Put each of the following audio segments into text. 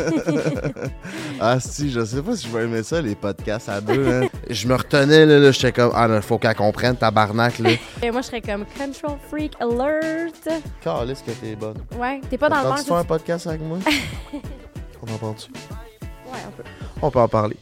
ah si, je sais pas si je vais aimer ça, les podcasts à deux. Hein. je me retenais, là, là j'étais comme, ah non, faut qu'elle comprenne, tabarnak, là. Et moi, je serais comme Control Freak Alert. Calisse que t'es bonne. Ouais, t'es pas dans le banc. Tu fais un podcast avec moi? on en parle-tu? Ouais, on peut. On peut en parler.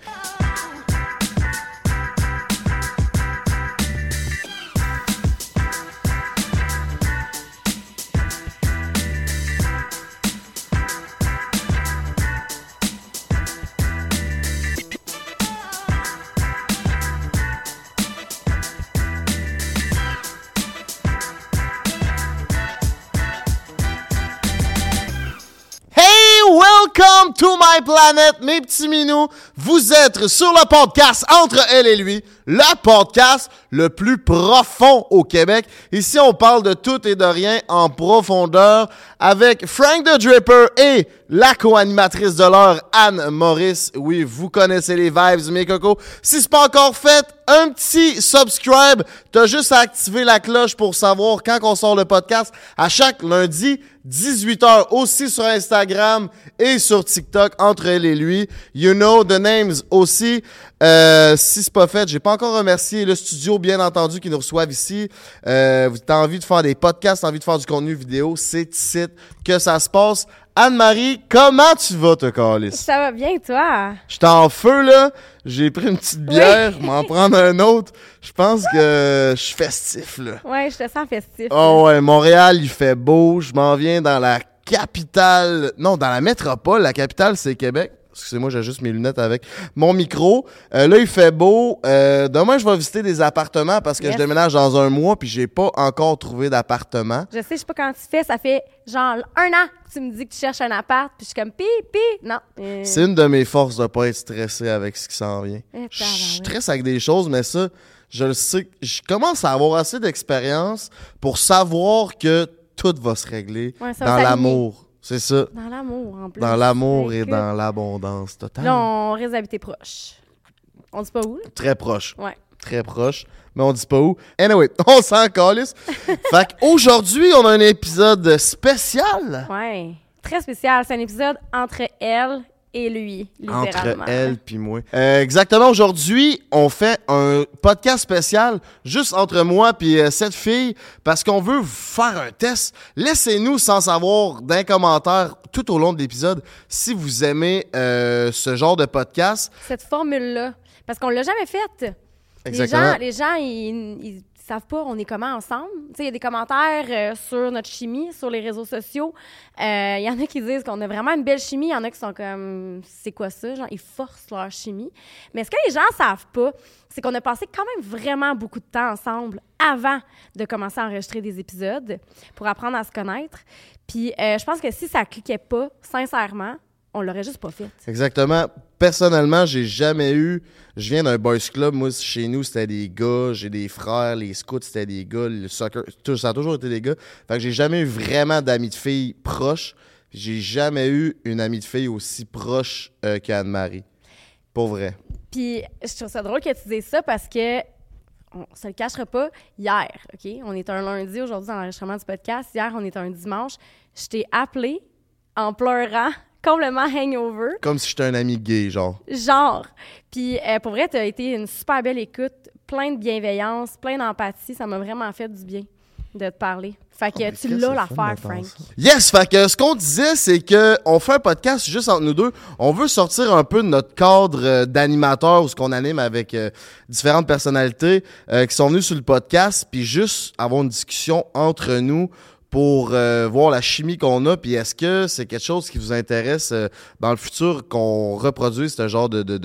My planet, mes petits minous. Vous êtes sur le podcast Entre elle et lui, le podcast le plus profond au Québec. Ici, on parle de tout et de rien en profondeur avec Frank the Dripper et la co-animatrice de l'heure, Anne Maurice. Oui, vous connaissez les vibes, mes cocos. Si c'est pas encore fait, un petit subscribe. T'as juste à activer la cloche pour savoir quand on sort le podcast à chaque lundi, 18h aussi sur Instagram et sur TikTok entre elle et lui. You know the names aussi. Euh, si c'est pas fait, j'ai pas encore remercié le studio, bien entendu, qui nous reçoivent ici. Euh, vous avez envie de faire des podcasts, envie de faire du contenu vidéo, c'est ici que ça se passe. Anne-Marie, comment tu vas, te Calis? Ça va bien, toi? Je suis en feu, là. J'ai pris une petite bière, m'en prendre un autre. Je pense que je suis festif, là. Ouais, je te sens festif. Oh ouais, Montréal, il fait beau. Je m'en viens dans la capitale. Non, dans la métropole. La capitale, c'est Québec. Excusez-moi, j'ai juste mes lunettes avec mon micro. Euh, là, il fait beau. Euh, demain, je vais visiter des appartements parce que je déménage dans un mois puis j'ai pas encore trouvé d'appartement. Je sais, je sais pas quand tu fais. Ça fait genre un an que tu me dis que tu cherches un appart puis je suis comme pi, pi. Non. Euh. C'est une de mes forces de pas être stressé avec ce qui s'en vient. Eh, je stresse avec des choses, mais ça, je le sais. Je commence à avoir assez d'expérience pour savoir que tout va se régler dans l'amour. C'est ça. Dans l'amour, en plus. Dans l'amour et dans l'abondance totale. Là, on risque d'habiter proche. On dit pas où? Très proche. Ouais. Très proche. Mais on dit pas où. Anyway, on s'en calisse. fait qu'aujourd'hui, on a un épisode spécial. Ouais. Très spécial. C'est un épisode entre elle et lui, littéralement. Entre elle puis moi. Euh, exactement. Aujourd'hui, on fait un podcast spécial juste entre moi puis euh, cette fille parce qu'on veut faire un test. Laissez-nous sans savoir d'un commentaire tout au long de l'épisode si vous aimez euh, ce genre de podcast. Cette formule-là. Parce qu'on l'a jamais faite. Exactement. Les gens, les gens ils savent pas on est comment ensemble. Il y a des commentaires euh, sur notre chimie, sur les réseaux sociaux. Il euh, y en a qui disent qu'on a vraiment une belle chimie. Il y en a qui sont comme, c'est quoi ça? Genre, ils forcent leur chimie. Mais ce que les gens savent pas, c'est qu'on a passé quand même vraiment beaucoup de temps ensemble avant de commencer à enregistrer des épisodes pour apprendre à se connaître. Puis euh, je pense que si ça cliquait pas, sincèrement, on l'aurait juste pas fait. Exactement. Personnellement, j'ai jamais eu. Je viens d'un boys club. Moi, chez nous, c'était des gars. J'ai des frères. Les scouts, c'était des gars. Le soccer, ça a toujours été des gars. Fait que j'ai jamais eu vraiment d'amis de filles proches. J'ai jamais eu une amie de fille aussi proche euh, qu'Anne-Marie. Pour vrai. Puis, je trouve ça drôle que tu dises ça parce que on se le cachera pas, hier, OK? On est un lundi aujourd'hui dans l'enregistrement du podcast. Hier, on est un dimanche. Je t'ai appelé en pleurant complètement hangover. Comme si j'étais un ami gay, genre. Genre. Puis euh, pour vrai, tu as été une super belle écoute, plein de bienveillance, plein d'empathie. Ça m'a vraiment fait du bien de te parler. Fait que oh, tu l'as l'affaire, Frank. Yes! Fait que ce qu'on disait, c'est que on fait un podcast juste entre nous deux. On veut sortir un peu de notre cadre euh, d'animateur où ce qu'on anime avec euh, différentes personnalités qui sont venues sur le podcast, puis juste avoir une discussion entre nous pour euh, voir la chimie qu'on a, puis est-ce que c'est quelque chose qui vous intéresse euh, dans le futur qu'on reproduise ce genre de, de,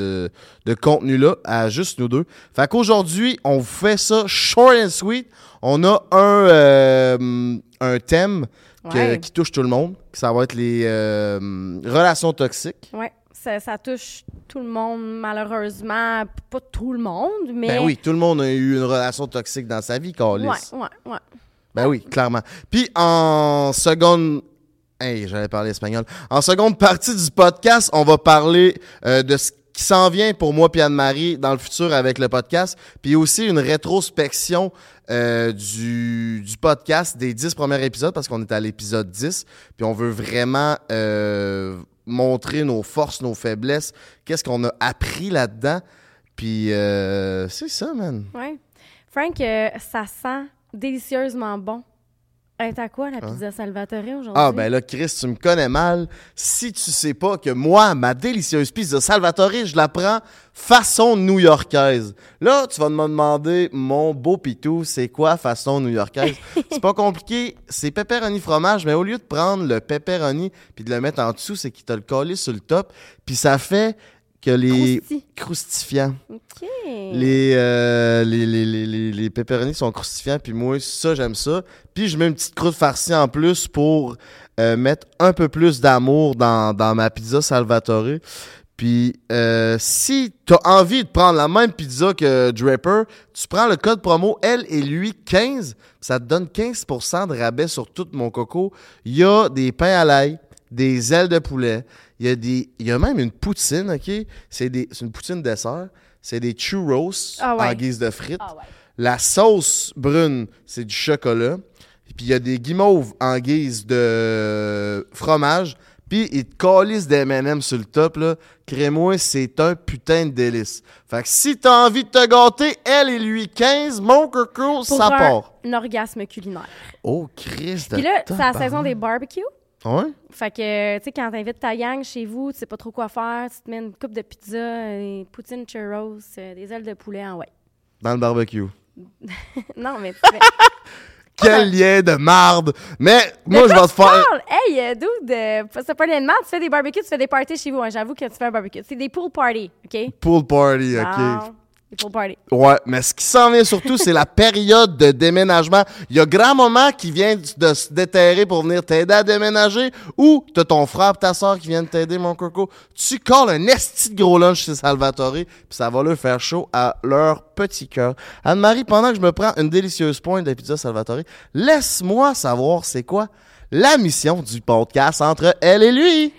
de, contenu-là à juste nous deux? Fait qu'aujourd'hui, on fait ça short and sweet. On a un, euh, un thème qui touche tout le monde, ça va être les relations toxiques. Ouais. Ça, ça, touche tout le monde, malheureusement. Pas tout le monde, mais. Ben oui, tout le monde a eu une relation toxique dans sa vie, Carlis. Ouais, ouais, ouais. Ben oui, clairement. Puis en seconde Hey, j'allais parler espagnol. En seconde partie du podcast, on va parler euh, de ce qui s'en vient pour moi et Anne-Marie dans le futur avec le podcast, puis aussi une rétrospection euh, du, podcast des dix premiers épisodes parce qu'on est à l'épisode 10, puis on veut vraiment euh, montrer nos forces, nos faiblesses, qu'est-ce qu'on a appris là-dedans. Puis c'est ça, man. Ouais. Frank, ça sent délicieusement bon. Elle à quoi la hein? pizza Salvatore aujourd'hui? Ah, ben là, Chris, tu me connais mal. Si tu sais pas que moi, ma délicieuse pizza Salvatore, je la prends façon new-yorkaise. Là, tu vas me demander, mon beau pitou, c'est quoi façon new-yorkaise? c'est pas compliqué. C'est pepperoni fromage, mais au lieu de prendre le pepperoni puis de le mettre en dessous, c'est qu'il t'a le collé sur le top. Puis ça fait que les croustifiants. Les, euh, les, les, les, les pepperonis sont croustifiants, puis moi, ça, j'aime ça. Puis je mets une petite croûte farcie en plus pour euh, mettre un peu plus d'amour dans, dans ma pizza Salvatore. Puis euh, si tu as envie de prendre la même pizza que Draper, tu prends le code promo L et lui 15, ça te donne 15% de rabais sur tout mon coco. Il y a des pains à l'ail, des ailes de poulet, il y a, des, il y a même une poutine, OK? C'est une poutine dessert. C'est des churros ah en guise de frites. Ah La sauce brune, c'est du chocolat. Puis il y a des guimauves en guise de fromage. Puis ils te calissent des M&M sur le top, là. Crémois, c'est un putain de délice. Fait que si t'as envie de te gâter, elle et lui 15, mon coco, ça part. un orgasme culinaire. Oh, Christ Puis là, c'est la saison des barbecues. Ouais? Fait que, tu sais, quand t'invites ta gang chez vous, tu sais pas trop quoi faire, tu te mets une coupe de pizza, des poutine churros, euh, des ailes de poulet en ouais. Dans le barbecue. non, mais tu Quel lien de marde! Mais moi, je vais te faire. Hey, euh, dude, euh, c'est pas lien de marde. Tu fais des barbecues, tu fais des parties chez vous. Hein, J'avoue que tu fais un barbecue. C'est des pool parties, OK? Pool party, OK. Ouais, mais ce qui s'en vient surtout, c'est la période de déménagement. Il y a grand-maman qui vient de se déterrer pour venir t'aider à déménager ou t'as ton frère ta soeur qui viennent t'aider, mon coco. Tu colles un esti de gros lunch chez Salvatore puis ça va leur faire chaud à leur petit cœur. Anne-Marie, pendant que je me prends une délicieuse pointe de pizza Salvatore, laisse-moi savoir c'est quoi la mission du podcast entre elle et lui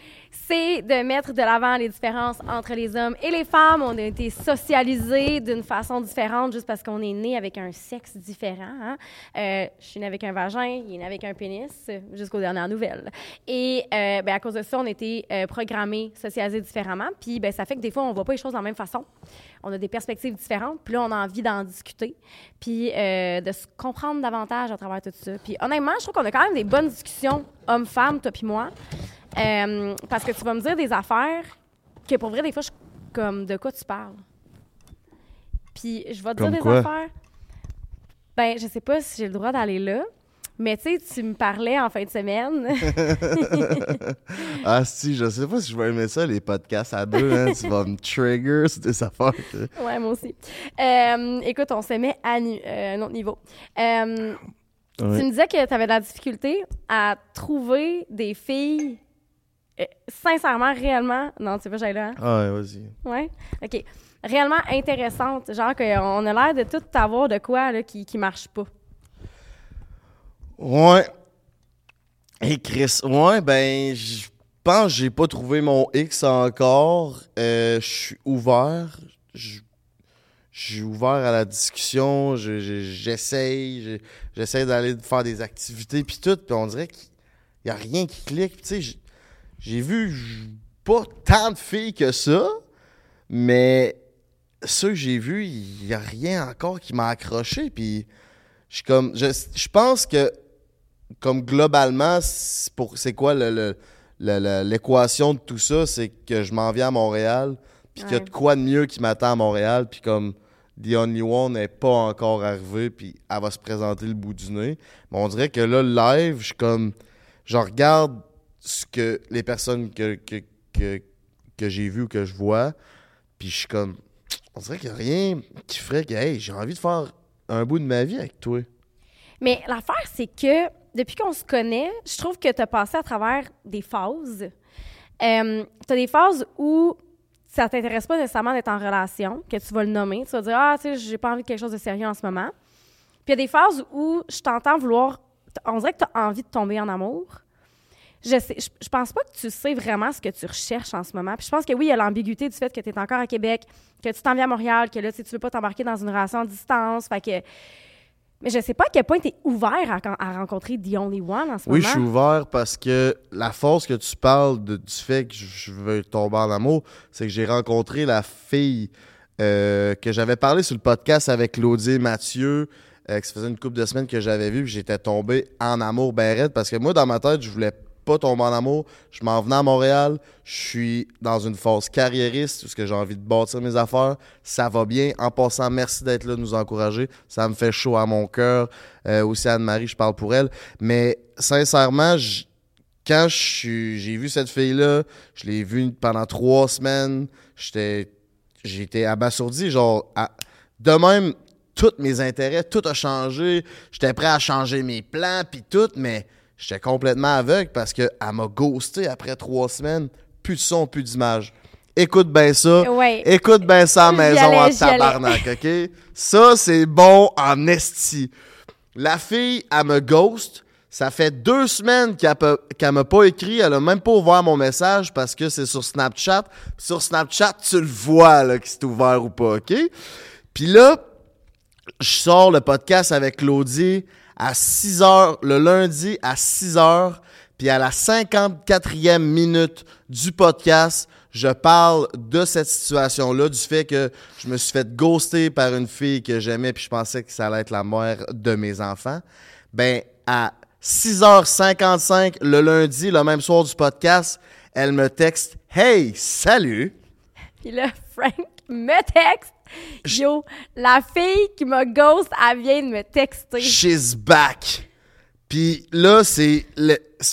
de mettre de l'avant les différences entre les hommes et les femmes. On a été socialisés d'une façon différente juste parce qu'on est né avec un sexe différent. Hein. Euh, je suis né avec un vagin, il est né avec un pénis, jusqu'aux dernières nouvelles. Et euh, ben, à cause de ça, on a été euh, programmés, socialisés différemment. Puis ben, ça fait que des fois, on ne voit pas les choses de la même façon. On a des perspectives différentes. Puis là, on a envie d'en discuter. Puis de se comprendre davantage à travers tout ça. Puis honnêtement, je trouve qu'on a quand même des bonnes discussions, hommes-femmes, toi puis moi. Euh, parce que tu vas me dire des affaires que pour vrai, des fois, je comme de quoi tu parles? Puis je vais te dire des affaires. Ben, je sais pas si j'ai le droit d'aller là. Mais tu sais, tu me parlais en fin de semaine. ah si, je sais pas si je vais aimer ça, les podcasts à deux. Hein, tu vas me trigger, c'est des affaires. Ouais, moi aussi. Euh, écoute, on se met à euh, un autre niveau. Tu me disais que tu avais de la difficulté à trouver des filles sincèrement, réellement. Non, tu sais pas, j'aille là. Hein? Ah ouais, vas-y. Ouais? OK. Réellement intéressante. Genre qu'on a l'air de tout avoir de quoi là, qui, qui marche pas. Ouais. Et Chris, ouais, ben, je pense que j'ai pas trouvé mon X encore. Euh, je suis ouvert. Je suis ouvert à la discussion. J'essaye. J'essaie d'aller faire des activités, puis tout. Puis on dirait qu'il y a rien qui clique. Tu sais, j'ai vu pas tant de filles que ça, mais ceux que j'ai vus, il n'y a rien encore qui m'a accroché. Puis je comme. Je, pense que comme globalement, c'est quoi l'équation de tout ça? C'est que je m'en viens à Montréal, puis qu'il y a de quoi de mieux qui m'attend à Montréal, puis comme The Only One n'est pas encore arrivé, puis elle va se présenter le bout du nez. Mais on dirait que là, le live, je comme. Je regarde ce que les personnes que, que, que, que j'ai vues ou que je vois, puis je suis comme, on dirait qu'il n'y a rien qui ferait que, hey, j'ai envie de faire un bout de ma vie avec toi. Mais l'affaire, c'est que depuis qu'on se connaît, je trouve que tu as passé à travers des phases. Euh, tu as des phases où ça t'intéresse pas nécessairement d'être en relation, que tu vas le nommer. Tu vas dire, ah, tu sais, j'ai pas envie de quelque chose de sérieux en ce moment. Puis il y a des phases où je t'entends vouloir. On dirait que tu as envie de tomber en amour, je sais, je, pense pas que tu sais vraiment ce que tu recherches en ce moment. Puis je pense que oui, il y a l'ambiguïté du fait que tu es encore à Québec, que tu t'en viens à Montréal, que là, tu veux pas t'embarquer dans une relation à distance. Fait que. Mais je sais pas à quel point tu es ouvert à, rencontrer The Only One en ce moment. Oui, je suis ouvert parce que la force que tu parles du fait que je veux tomber en amour, c'est que j'ai rencontré la fille euh, que j'avais parlé sur le podcast avec Claudie Mathieu, euh, que ça faisait une couple de semaines que j'avais vu, j'étais tombé en amour ben parce que moi, dans ma tête, je voulais pas tomber en amour. Je m'en venais à Montréal. Je suis dans une phase carriériste parce que j'ai envie de bâtir mes affaires. Ça va bien. En passant, merci d'être là, de nous encourager. Ça me fait chaud à mon cœur. Euh, aussi, Anne-Marie, je parle pour elle. Mais sincèrement, quand j'ai vu cette fille-là, je l'ai vue pendant trois semaines. J'étais été abasourdi. Genre, de même, tous mes intérêts, tout a changé. J'étais prêt à changer mes plans, puis tout, mais J'étais complètement aveugle parce qu'elle m'a ghosté après trois semaines. Plus de son, plus d'image. Écoute bien ça. Écoute bien ça à la maison en tabarnak, OK? Ça, c'est bon en esti. La fille, elle me ghost. Ça fait deux semaines qu'elle m'a pas écrit. Elle a même pas ouvert mon message parce que c'est sur Snapchat. Sur Snapchat, tu le vois là, que c'est ouvert ou pas, OK? Puis là, je sors le podcast avec Claudie à 6 heures, le lundi à 6 heures, puis à la 54e minute du podcast, je parle de cette situation-là, du fait que je me suis fait ghoster par une fille que j'aimais, puis je pensais que ça allait être la mère de mes enfants. Ben, à 6h55 le lundi, le même soir du podcast, elle me texte Hey, salut! Puis là, Frank me texte Yo, la fille qui m'a ghost, elle vient de me texter. She's back. Puis là, c'est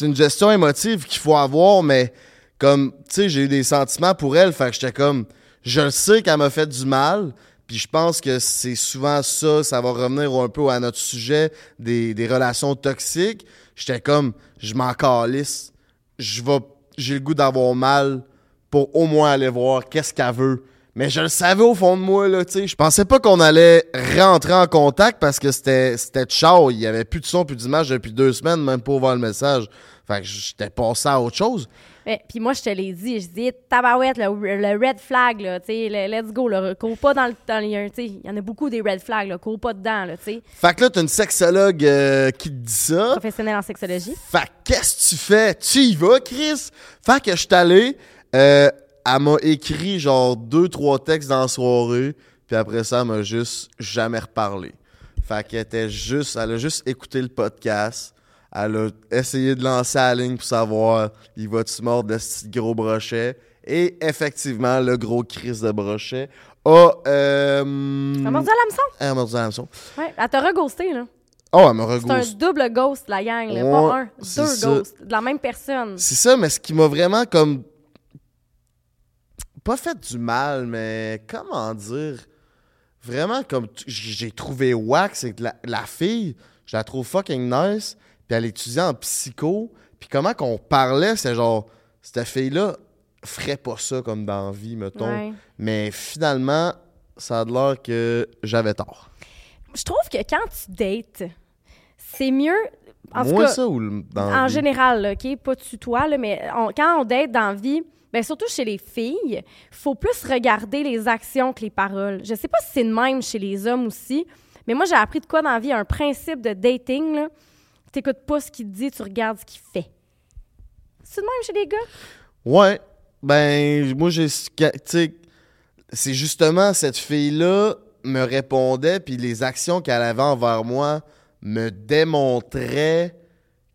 une gestion émotive qu'il faut avoir, mais comme, tu sais, j'ai eu des sentiments pour elle, fait que j'étais comme, je sais qu'elle m'a fait du mal, puis je pense que c'est souvent ça, ça va revenir un peu à notre sujet des, des relations toxiques. J'étais comme, je m'en calisse, je vais, j'ai le goût d'avoir mal pour au moins aller voir qu'est-ce qu'elle veut mais je le savais au fond de moi, là, tu sais. Je pensais pas qu'on allait rentrer en contact parce que c'était, c'était ciao. Il y avait plus de son, plus d'image depuis deux semaines, même pour voir le message. Fait que j'étais passé à autre chose. Mais, puis moi, je te l'ai dit, je dis, tabarouette, le, le red flag, là, tu sais, let's go, là, cours pas dans le. Dans tu sais, il y en a beaucoup des red flags, là, cours pas dedans, là, tu sais. Fait que là, t'as une sexologue euh, qui te dit ça. Professionnelle en sexologie. Fait que qu'est-ce que tu fais? Tu y vas, Chris? Fait que je suis allé. Euh, elle m'a écrit genre deux, trois textes dans la soirée, puis après ça, elle m'a juste jamais reparlé. Fait qu'elle était juste, elle a juste écouté le podcast. Elle a essayé de lancer la ligne pour savoir il va-tu mordre de ce gros brochet? Et effectivement, le gros crise de brochet a. Euh, elle a mordu à l'hameçon. Elle a mordu à l'hameçon. Ouais, elle t'a reghosté, là. Oh, elle m'a reghosté. C'est un double ghost, la gang, là. pas un, deux ghosts, de la même personne. C'est ça, mais ce qui m'a vraiment comme pas fait du mal, mais comment dire? Vraiment, comme j'ai trouvé wax, c'est que la, fille, je la trouve fucking nice, puis elle étudiait en psycho, puis comment qu'on parlait, c'est genre, cette fille-là ferait pas ça comme dans la vie, mettons. Mais finalement, ça a l'air que j'avais tort. Je trouve que quand tu dates, c'est mieux. En ça ou dans En général, OK? Pas tu toi, mais quand on date dans la vie, Bien, surtout chez les filles, faut plus regarder les actions que les paroles. Je sais pas si c'est de même chez les hommes aussi, mais moi, j'ai appris de quoi dans la vie, un principe de dating, là. T'écoutes pas ce qu'il dit, tu regardes ce qu'il fait. C'est de même chez les gars? Ouais. Ben, moi, j'ai... c'est justement cette fille-là me répondait, puis les actions qu'elle avait envers moi me démontraient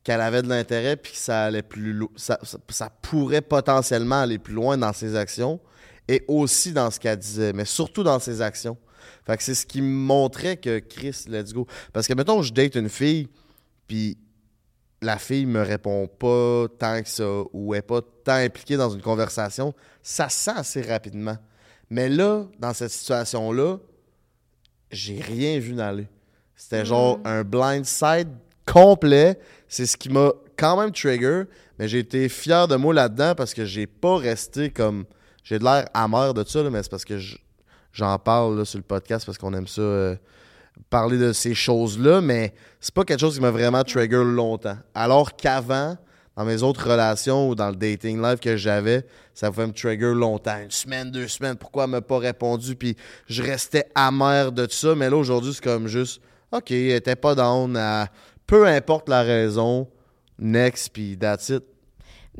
qu'elle avait de l'intérêt puis que ça allait plus ça, ça, pourrait potentiellement aller plus loin dans ses actions et aussi dans ce qu'elle disait, mais surtout dans ses actions. Fait que c'est ce qui me montrait que Chris, let's go. Parce que mettons, je date une fille, puis la fille me répond pas tant que ça, ou est pas tant impliquée dans une conversation, ça sent assez rapidement. Mais là, dans cette situation-là, j'ai rien vu n'aller. C'était genre mm. un blind side complet. C'est ce qui m'a quand même trigger, mais j'ai été fier de moi là-dedans parce que j'ai pas resté comme. J'ai de l'air amer de ça, mais c'est parce que j'en parle sur le podcast parce qu'on aime ça. Euh, parler de ces choses-là, mais c'est pas quelque chose qui m'a vraiment trigger longtemps. Alors qu'avant, dans mes autres relations ou dans le dating live que j'avais, ça pouvait me trigger longtemps. Une semaine, deux semaines, pourquoi elle m'a pas répondu? Puis je restais amer de ça, mais là aujourd'hui, c'est comme juste OK, elle était pas down à peu importe la raison, next, puis that's it.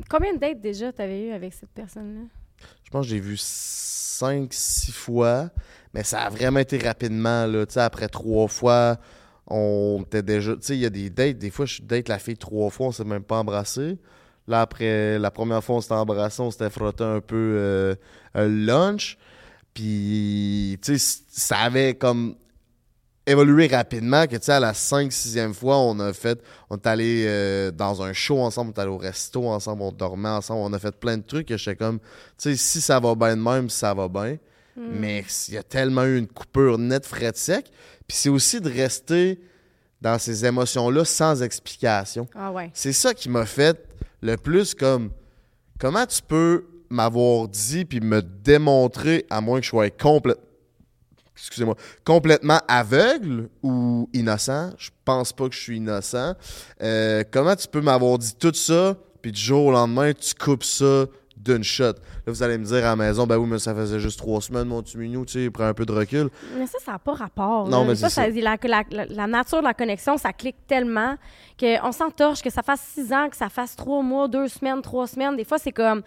Combien de dates déjà t'avais eu avec cette personne-là? Je pense que j'ai vu 5 six fois, mais ça a vraiment été rapidement, là. Tu sais, après trois fois, on était déjà. Tu sais, il y a des dates, des fois, je date la fille trois fois, on s'est même pas embrassé. Là, après la première fois, on s'était embrassé, on s'était frotté un peu euh, un lunch. Puis, tu sais, ça avait comme évolué rapidement que, tu sais, à la 5 6e fois, on a fait, on est allé euh, dans un show ensemble, on est allé au resto ensemble, on dormait ensemble, on a fait plein de trucs que j'étais comme, tu sais, si ça va bien de même, ça va bien. Hmm. Mais il y a tellement eu une coupure nette, frais de sec. Puis c'est aussi de rester dans ces émotions-là sans explication. Ah ouais. C'est ça qui m'a fait le plus comme, comment tu peux m'avoir dit puis me démontrer, à moins que je sois complètement excusez-moi, complètement aveugle ou innocent? Je pense pas que je suis innocent. Euh, comment tu peux m'avoir dit tout ça, puis du jour au lendemain, tu coupes ça d'une shot? Là, vous allez me dire à la maison, ben oui, mais ça faisait juste trois semaines, mon petit minou, tu sais, prends un peu de recul. Mais ça, ça n'a pas rapport. Non, là. mais ça, c'est ça. la, la- nature de la connexion, ça clique tellement qu'on s'entorche, que ça fasse six ans, que ça fasse trois mois, deux semaines, trois semaines. Des fois, c'est comme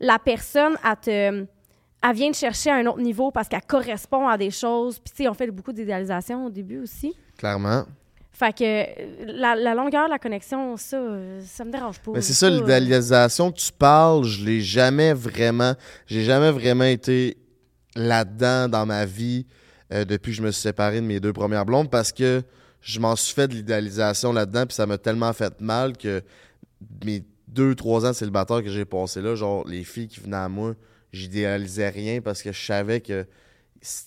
la personne, elle, te, elle vient te chercher à un autre niveau parce qu'elle correspond à des choses. Puis, tu sais, on fait beaucoup d'idéalisation au début aussi. Clairement. Fait que la, la longueur de la connexion, ça, ça me dérange pas. Mais c'est ça, l'idéalisation que tu parles, je l'ai jamais vraiment. J'ai jamais vraiment été là-dedans dans ma vie euh, depuis que je me suis séparé de mes deux premières blondes parce que je m'en suis fait de l'idéalisation là-dedans, puis ça m'a tellement fait mal que mes deux, trois ans de célibataire que j'ai passé là, genre les filles qui venaient à moi, j'idéalisais rien parce que je savais que c-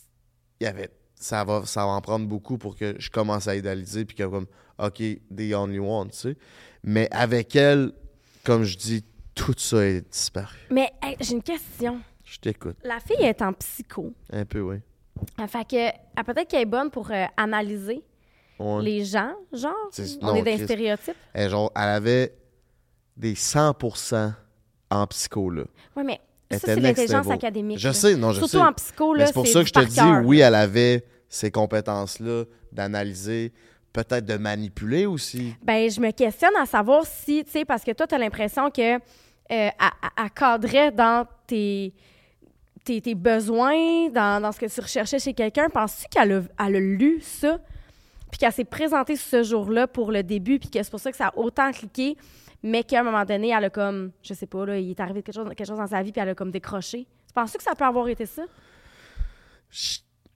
il y avait ça va ça va en prendre beaucoup pour que je commence à idéaliser puis que comme OK, the only one, tu sais. Mais avec elle, comme je dis, tout ça est disparu. Mais hey, j'ai une question. Je t'écoute. La fille est en psycho. Un peu, oui. Fait que elle, peut-être qu'elle est bonne pour euh, analyser Ouais. les gens, genre. On non, est dans les stéréotypes. Elle, genre, elle avait des 100% en psycho, là. Oui, mais ça, c'est l'intelligence académique. Je là. sais, non, je Surtout sais. en psycho, là, c'est pour ça que je te dis, cœur, oui, elle avait ces compétences-là d'analyser, peut-être de manipuler aussi. Ben, je me questionne à savoir si, tu sais, parce que toi, tu as l'impression que euh, elle, elle- elle cadrait dans tes, tes, tes besoins, dans, dans ce que tu recherchais chez quelqu'un. Penses-tu qu'elle a, elle a lu ça, puis qu'elle s'est présentée ce jour-là pour le début, puis que c'est pour ça que ça a autant cliqué, mais qu'à un moment donné, elle a comme, je sais pas, là, il est arrivé quelque chose, quelque chose dans sa vie, puis elle a comme décroché. Tu penses-tu que ça peut avoir été ça?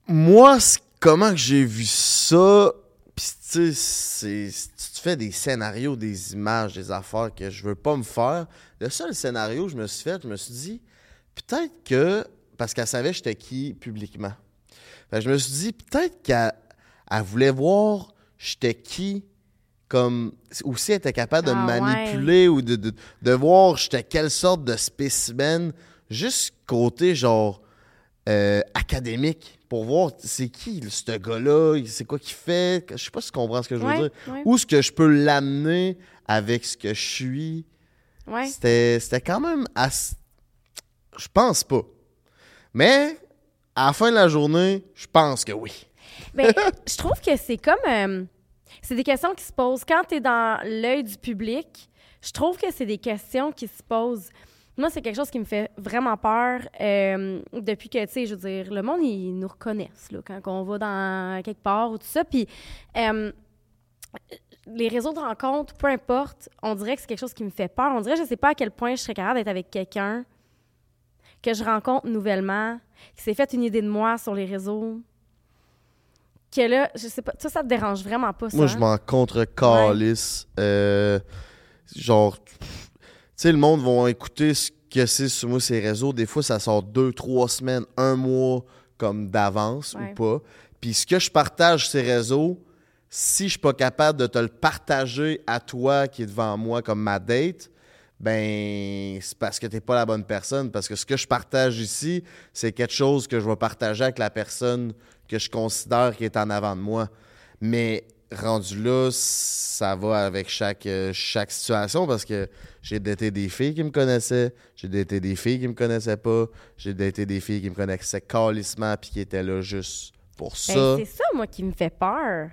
Moi, comment que j'ai vu ça, pis tu sais, tu te fais des scénarios, des images, des affaires que je veux pas me faire. Le seul scénario que je me suis fait, je me suis dit, peut-être que, parce qu'elle savait j'étais qui publiquement. Je me suis dit, peut-être qu'elle elle voulait voir j'étais qui, comme, ou si elle était capable de Ah, me ouais. manipuler ou de, de, de voir j'étais quelle sorte de spécimen, juste côté genre euh, académique, pour voir c'est qui ce gars-là, c'est quoi qu'il fait, je sais pas si tu comprends ce que je veux Ouais, dire. ouais. Où est-ce que je peux l'amener avec ce que je suis. Ouais. C'était c'était quand même assez... Je pense pas. Mais, à la fin de la journée, je pense que oui. Ben, je trouve que c'est comme. euh, c'est des questions qui se posent. Quand tu es dans l'œil du public, je trouve que c'est des questions qui se posent. Moi, c'est quelque chose qui me fait vraiment peur euh, depuis que, tu sais, je veux dire, le monde, ils nous reconnaissent là, quand on va dans quelque part ou tout ça. Puis, euh, les réseaux de rencontres, peu importe, on dirait que c'est quelque chose qui me fait peur. On dirait, je sais pas à quel point je serais capable d'être avec quelqu'un que je rencontre nouvellement, qui s'est fait une idée de moi sur les réseaux, que là, je sais pas, ça, ça te dérange vraiment pas, ça? Moi, je hein? m'en contre-calisse. Euh, genre, tu sais, le monde va écouter ce que c'est sur moi, ces réseaux. Des fois, ça sort deux, trois semaines, un mois comme d'avance Ouais. ou pas. Puis ce que je partage ces réseaux, si je suis pas capable de te le partager à toi qui est devant moi comme ma date, ben c'est parce que t'es pas la bonne personne. Parce que ce que je partage ici, c'est quelque chose que je vais partager avec la personne que je considère qui est en avant de moi. Mais rendu là, ça va avec chaque, euh, chaque situation parce que j'ai daté des filles qui me connaissaient, j'ai daté des filles qui me connaissaient pas, j'ai daté des filles qui me connaissaient calissement puis qui étaient là juste pour Ben, ça. c'est ça, moi, qui me fait peur.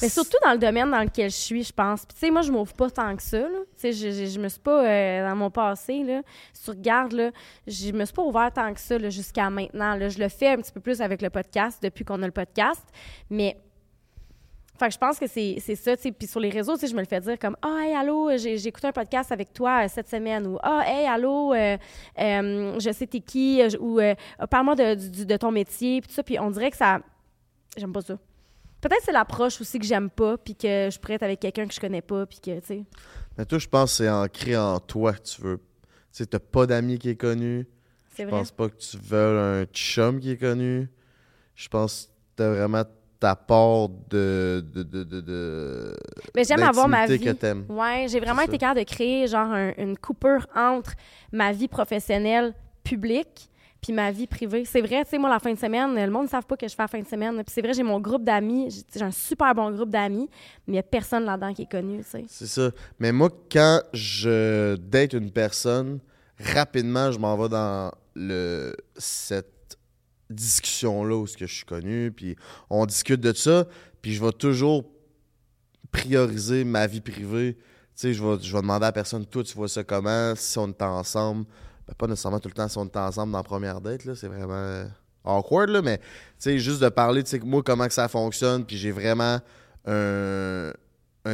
Mais surtout dans le domaine dans lequel je suis, je pense. Puis, tu sais, moi, je m'ouvre pas tant que ça. Tu sais, je, je, me suis pas, euh, dans mon passé, là, si tu regardes, là, je me suis pas ouvert tant que ça, jusqu'à maintenant, là. Je le fais un petit peu plus avec le podcast, depuis qu'on a le podcast. Mais, fait que je pense que c'est ça. Puis sur les réseaux, tu je me le fais dire comme « Ah, hey, allô, j'ai écouté un podcast avec toi euh, cette semaine. » Ou « Ah, hey, allô, euh, je sais t'es qui. Ou Parle-moi de, de ton métier. » Puis tout ça. Puis on dirait que ça... J'aime pas ça. Peut-être c'est l'approche aussi que j'aime pas, puis que je pourrais être avec quelqu'un que je connais pas, puis que, tu sais... Mais toi, je pense que c'est ancré en toi que tu veux. Tu sais, t'as pas d'amis qui est connu. C'est Je vrai. pense pas que tu veux un chum qui est connu. Je pense que t'as vraiment ta part de. de, de, de, de- Mais j'aime avoir ma vie. que. Ouais, j'ai vraiment été capable de créer genre un- une coupure entre ma vie professionnelle publique puis ma vie privée. C'est vrai, tu sais, moi, la fin de semaine, le monde ne savent pas que je fais la fin de semaine. Puis c'est vrai, j'ai mon groupe d'amis, j'ai un super bon groupe d'amis, mais il n'y a personne là-dedans qui est connu, tu sais. C'est ça. Mais moi, quand je date une personne, rapidement, je m'en vais dans le cette discussion-là où ce que je suis connu, puis on discute de ça, puis je vais toujours prioriser ma vie privée. Tu sais, je vais, je vais demander à la personne, toi, tu vois ça comment, si on est ensemble. Ben, pas nécessairement tout le temps si on est ensemble dans la première date, là, c'est vraiment awkward, là, mais juste de parler, tu moi, comment que ça fonctionne, puis j'ai vraiment un,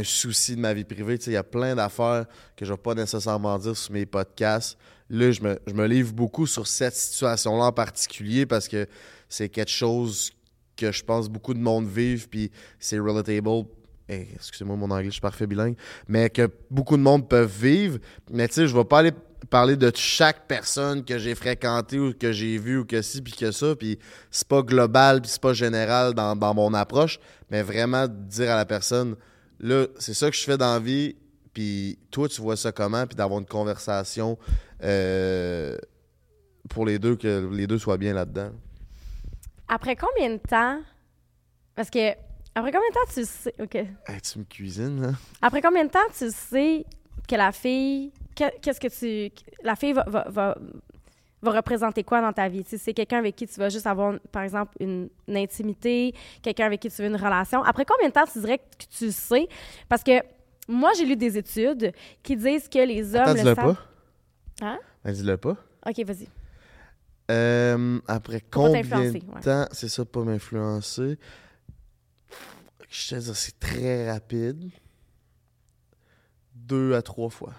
souci de ma vie privée. Il y a plein d'affaires que je vais pas nécessairement dire sur mes podcasts. Là, je me, je me livre beaucoup sur cette situation-là en particulier parce que c'est quelque chose que je pense beaucoup de monde vivent, puis c'est relatable. Eh, Excusez-moi, mon anglais, je suis parfait bilingue. Mais que beaucoup de monde peuvent vivre. Mais tu sais, je vais pas aller parler de chaque personne que j'ai fréquentée ou que j'ai vue ou que ci, puis que ça. Puis c'est pas global, puis c'est pas général dans, dans mon approche. Mais vraiment dire à la personne, là, c'est ça que je fais dans la vie, puis toi, tu vois ça comment, puis d'avoir une conversation euh, pour les deux, que les deux soient bien là-dedans. Après combien de temps... Parce que... Après combien de temps tu sais... OK. Hey, tu me cuisines, hein? Après combien de temps tu sais que la fille... que- Qu'est-ce que tu... La fille va, va, va, va représenter quoi dans ta vie? C'est quelqu'un avec qui tu vas juste avoir, par exemple, une, une intimité, quelqu'un avec qui tu veux une relation. Après combien de temps tu dirais que tu sais? Parce que moi, j'ai lu des études qui disent que les hommes Attends, le dis-le savent. pas. Hein? Ben, dis-le pas. OK, vas-y. Euh, après Faut combien de ouais. temps, c'est ça, pas m'influencer? Je te dis, c'est très rapide. Deux à trois fois.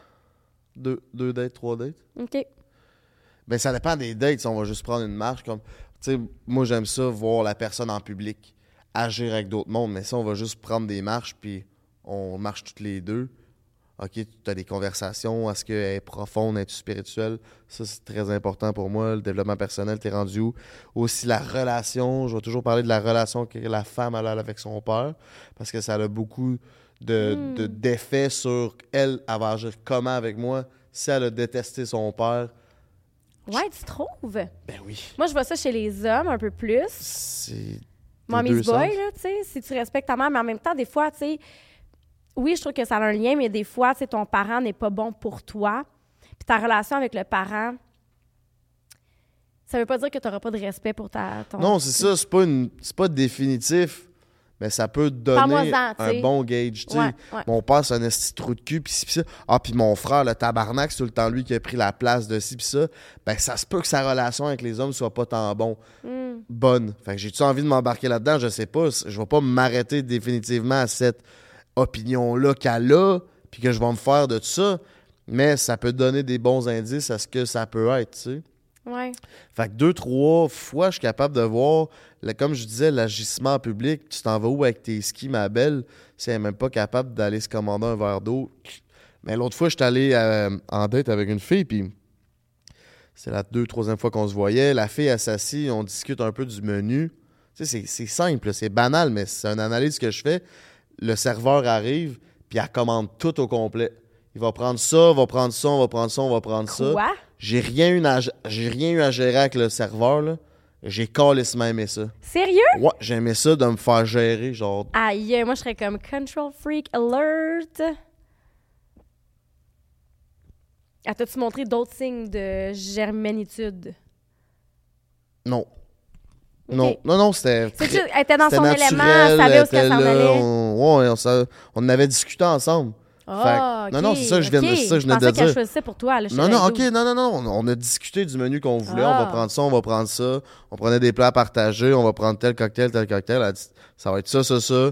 Deux, deux dates, trois dates. OK. Ben, ça dépend des dates. si On va juste prendre une marche comme. Tu sais, moi, j'aime ça, voir la personne en public agir avec d'autres mondes. Mais ça, on va juste prendre des marches, puis on marche toutes les deux. OK, tu as des conversations. Est-ce qu'elle est profonde, est spirituelle? Ça, c'est très important pour moi. Le développement personnel, t'es rendu où? Aussi, la relation. Je vais toujours parler de la relation que la femme a avec son père, parce que ça a beaucoup de, Hmm. de- d'effets sur elle. Elle va agir comment avec moi? Si elle a détesté son père, Ouais, tu trouves? ben oui. Moi, je vois ça chez les hommes un peu plus. C'est. Mommy's boy, sens. là, tu sais, si tu respectes ta mère, mais en même temps, des fois, tu sais, oui, je trouve que ça a un lien, mais des fois, tu sais, ton parent n'est pas bon pour toi. Puis ta relation avec le parent, ça veut pas dire que tu n'auras pas de respect pour ta, ton... Non, c'est ça, c'est pas, une... c'est pas définitif, mais ça peut donner un bon gauge. tu. Ouais, ouais. Mon père, c'est un esti trou de cul, pis ci, pis ça. Ah, puis mon frère, le tabarnak, c'est tout le temps lui qui a pris la place de ci, pis ça. Ben, ça se peut que sa relation avec les hommes soit pas tant bon. Hmm. bonne. Fait que j'ai-tu envie de m'embarquer là-dedans? Je sais pas. Je vais pas m'arrêter définitivement à cette opinion-là qu'elle a, puis que je vais me faire de ça. Mais ça peut donner des bons indices à ce que ça peut être, tu sais. Fait que deux, trois fois, je suis capable de voir, comme je disais, l'agissement en public. Tu t'en vas où avec tes skis, ma belle? Si elle n'est même pas capable d'aller se commander un verre d'eau. Mais l'autre fois, j'étais allé euh, en date avec une fille, puis c'est la deux, troisième fois qu'on se voyait. La fille, elle s'assit, on discute un peu du menu. Tu c'est simple, c'est banal, mais c'est une analyse que je fais. Le serveur arrive, puis elle commande tout au complet. Il va prendre ça, on va prendre ça, on va prendre ça, on va prendre ça. Quoi? J'ai rien, eu à, j'ai rien eu à gérer avec le serveur, là. J'ai calissement aimé ça. Sérieux? Ouais, j'aimais ça de me faire gérer, genre. Aïe, moi, je serais comme control freak alert. Ah, t'as-tu montré d'autres signes de germanitude? Non. Non, non, non, c'était. Elle était dans son élément, elle savait où qu'elle s'en allait. On, ouais, on, on avait discuté ensemble. Oh, Non, non, c'est ça que je viens de, ça, je venais de dire. choisissait pour toi. non, non, ok, non, non, non. On a discuté du menu qu'on voulait. On va ah. prendre ça, on va prendre ça. On prenait des plats à partager. On va prendre tel cocktail, tel cocktail. Elle a dit, ça va être ça, ça, ça.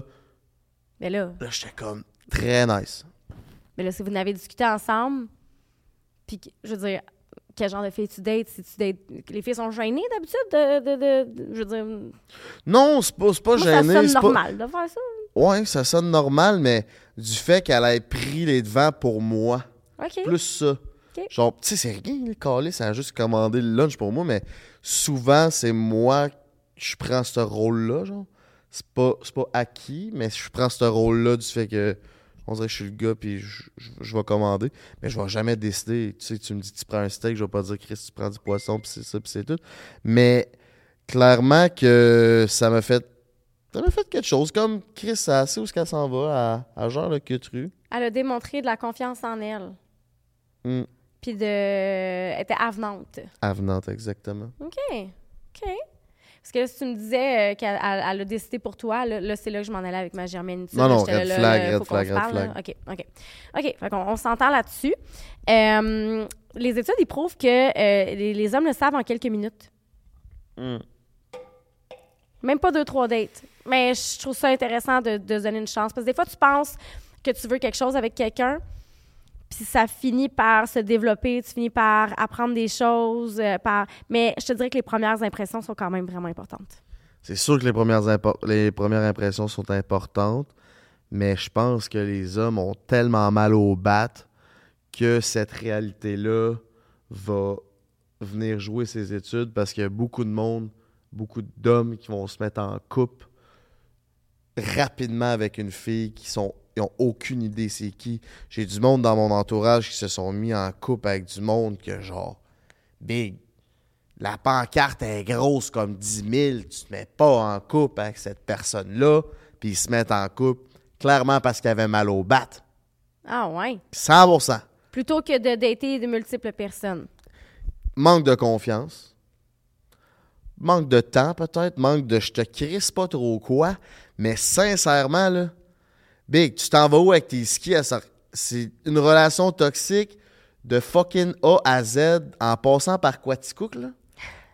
Mais là. Là, j'étais comme très nice. Mais là, si vous n'avez discuté ensemble, puis je veux dire, quel genre de filles tu dates? Si tu dates... Les filles sont gênées d'habitude de, de, de, Je veux dire. Non, c'est pas, pas gêné. Ça sonne normal de faire ça. Ouais, ça sonne normal, mais du fait qu'elle ait pris les devants pour moi. Plus ça. Genre, tu sais, c'est rien, le calé, ça a juste commandé le lunch pour moi, mais souvent, c'est moi qui je prends ce rôle-là, genre. C'est pas, pas acquis, mais je prends ce rôle-là du fait que on dirait que je suis le gars puis je, je, vais commander. Mais je vais jamais décider. Tu sais, tu me dis tu prends un steak, je vais pas dire Chris, tu prends du poisson puis c'est ça puis c'est tout. Mais clairement que ça m'a fait ça m'a fait quelque chose. Comme Chris, ça sait où est-ce qu'elle s'en va à, à genre le rue. Elle a démontré de la confiance en elle. Hmm. Puis de. Elle était avenante. Avenante, exactement. OK. OK. Parce que si tu me disais euh, qu'elle a décidé pour toi, là, c'est là que je m'en allais avec ma Germaine. Non, non, red flag, red flag, red flag. OK, OK. OK, fait on, s'entend là-dessus. Euh, les études, ils prouvent que euh, les, hommes le savent en quelques minutes. Hmm. Même pas deux, trois dates. Mais je trouve ça intéressant de, donner une chance. Parce que des fois, tu penses que tu veux quelque chose avec quelqu'un, puis ça finit par se développer, tu finis par apprendre des choses. Euh, par... Mais je te dirais que les premières impressions sont quand même vraiment importantes. C'est sûr que les premières, les premières impressions sont importantes, mais je pense que les hommes ont tellement mal au bat que cette réalité-là va venir jouer ses études parce qu'il y a beaucoup de monde, beaucoup d'hommes qui vont se mettre en couple rapidement avec une fille qui sont ils ont aucune idée c'est qui. J'ai du monde dans mon entourage qui se sont mis en couple avec du monde que genre, big, la pancarte est grosse comme 10 000, tu te mets pas en couple avec cette personne-là, puis ils se mettent en couple clairement parce qu'ils avaient mal au bat. Ah ouais? 100% Plutôt que de dater de multiples personnes. Manque de confiance. Manque de temps peut-être, manque de je te crisse pas trop quoi, mais sincèrement, là, Big, tu t'en vas où avec tes skis? C'est une relation toxique de fucking A à Z en passant par Quaticook, là?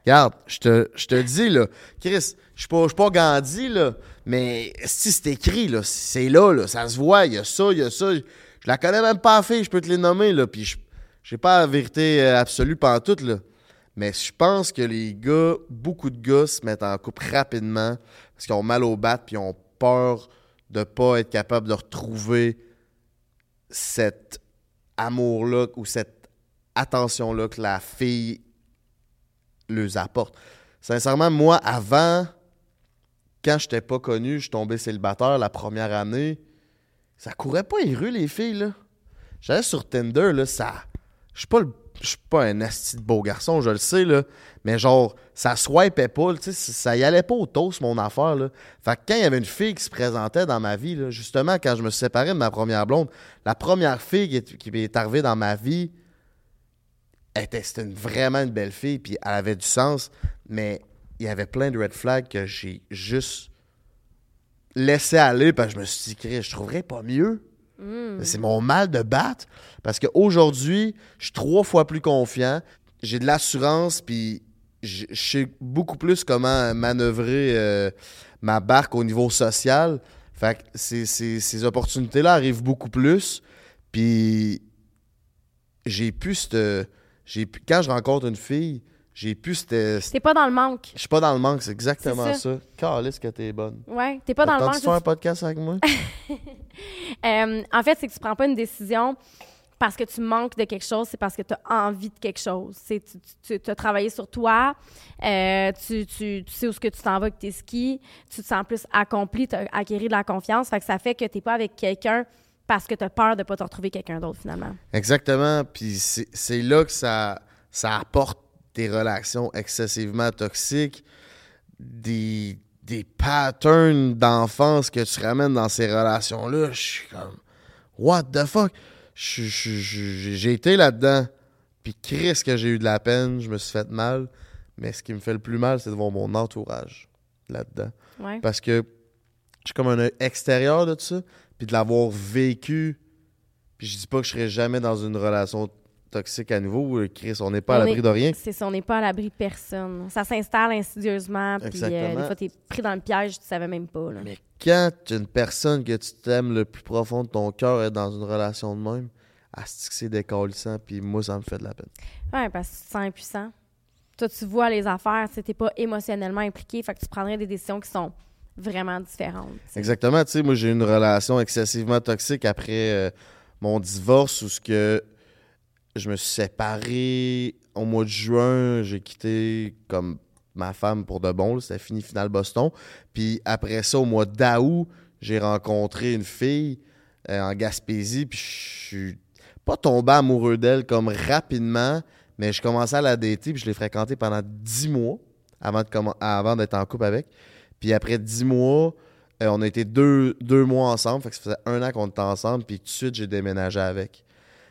Regarde, je te, dis, là, Chris, je suis pas, pas Gandhi, là, mais si c'est écrit, là, c'est là, là, ça se voit, il y a ça, il y a ça. Je la connais même pas fille, je peux te les nommer, là, puis je j'ai pas la vérité euh, absolue tout là. Mais je pense que les gars, beaucoup de gars se mettent en couple rapidement parce qu'ils ont mal au bat puis ils ont peur de ne pas être capable de retrouver cet amour-là ou cette attention-là que la fille leur apporte. Sincèrement, moi, avant, quand je n'étais pas connu, je tombais célibataire la première année, ça courait pas les rues, les filles. J'allais sur Tinder, là, ça... Je suis pas le je suis pas un asti de beau garçon, je le sais, là. Mais genre, ça swipait pas, ça y allait pas au toast, mon affaire, là. Fait que quand il y avait une fille qui se présentait dans ma vie, justement, quand je me séparé de ma première blonde, la première fille qui est, qui est arrivée dans ma vie, était, c'était vraiment une belle fille, puis elle avait du sens, mais il y avait plein de red flags que j'ai juste laissé aller, parce que je me suis dit, je trouverais pas mieux. Mm. C'est mon mal de battre. Parce qu'aujourd'hui, je suis trois fois plus confiant. J'ai de l'assurance, puis je sais beaucoup plus comment manœuvrer euh, ma barque au niveau social. Fait que ces, opportunités-là arrivent beaucoup plus. Puis j'ai pu cette. Quand je rencontre une fille, j'ai pu cette. T'es pas dans le manque. Je suis pas dans le manque, c'est exactement ça. Calisse que t'es bonne. Ouais, t'es pas dans le manque. Tu faire un podcast avec moi? Euh, en fait, c'est que tu prends pas une décision parce que tu manques de quelque chose, c'est parce que tu as envie de quelque chose. Tu, tu, tu as travaillé sur toi, euh, tu, tu, sais où ce que tu t'en vas avec tes skis, tu te sens plus accompli, tu as acquis de la confiance. Fait que ça fait que tu n'es pas avec quelqu'un parce que tu as peur de ne pas te retrouver quelqu'un d'autre finalement. Exactement. Puis c'est là que ça, ça apporte des relations excessivement toxiques, des, des patterns d'enfance que tu ramènes dans ces relations-là. Je suis comme, what the fuck? J'ai été là-dedans. Puis Chris que j'ai eu de la peine, je me suis fait mal. Mais ce qui me fait le plus mal, c'est de voir mon entourage. là-dedans. Ouais. Parce que je suis comme un œil extérieur de tout ça, puis de l'avoir vécu. Puis je dis pas que je serai jamais dans une relation toxique à nouveau. euh, Chris, on n'est pas à l'abri de rien? C'est ça, on n'est pas à l'abri de personne. Ça s'installe insidieusement, puis euh, des fois, t'es pris dans le piège, tu savais même pas. Là. Mais quand une personne que tu t'aimes le plus profond de ton cœur est dans une relation de même, c'est décalissant, puis moi, ça me fait de la peine. Ouais, parce que tu te sens impuissant. Toi, tu vois les affaires, tu n'es pas émotionnellement impliqué, fait que tu prendrais des décisions qui sont vraiment différentes. tu. Exactement. Tu sais, moi, j'ai eu une relation excessivement toxique après euh, mon divorce où ce que je me suis séparé au mois de juin. J'ai quitté comme ma femme pour de bon. C'était fini finale Boston. Puis après ça, au mois d'août, j'ai rencontré une fille euh, en Gaspésie. Puis je suis pas tombé amoureux d'elle comme rapidement, mais je commençais à la dater. Puis je l'ai fréquentée pendant dix mois avant avant d'être en couple avec. Puis après dix mois, euh, on a été deux, deux mois ensemble. Fait que ça faisait un an qu'on était ensemble. Puis tout de suite, j'ai déménagé avec.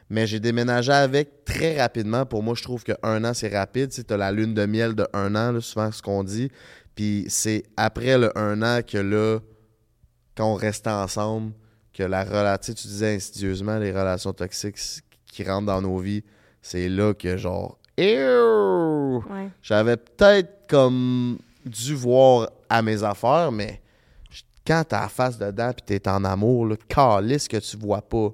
Mais j'ai déménagé avec très rapidement. Pour moi, je trouve qu'un an, c'est rapide. Tu as la lune de miel de un an, là, souvent ce qu'on dit. Puis c'est après le un an que là, quand on restait ensemble, que la relation, tu disais insidieusement, les relations toxiques qui rentrent dans nos vies, c'est là que genre! Ouais. J'avais peut-être comme dû voir à mes affaires, mais quand t'as la face dedans puis t'es en amour, là, calisse que tu vois pas.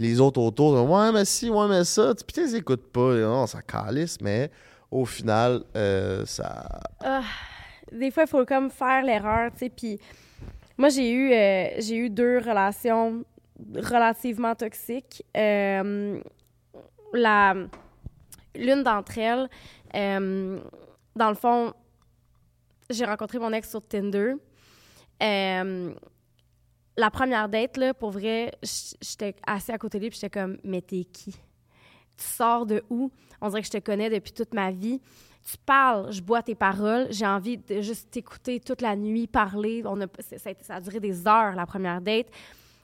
Les autres autour, ouais, mais si, ouais, mais ça. Puis tu les écoutes pas. Non, ça calisse, mais au final, euh, ça. Ah, des fois, il faut comme faire l'erreur, tu sais. Puis moi, j'ai eu, euh, eu deux relations relativement toxiques. Euh, l'une d'entre elles, dans le fond, j'ai rencontré mon ex sur Tinder. La première date, là, pour vrai, j'étais assise à côté de lui, puis j'étais comme, mais t'es qui? Tu sors de où? On dirait que je te connais depuis toute ma vie tu parles, je bois tes paroles, j'ai envie de juste t'écouter toute la nuit parler. On a, ça a duré des heures, la première date.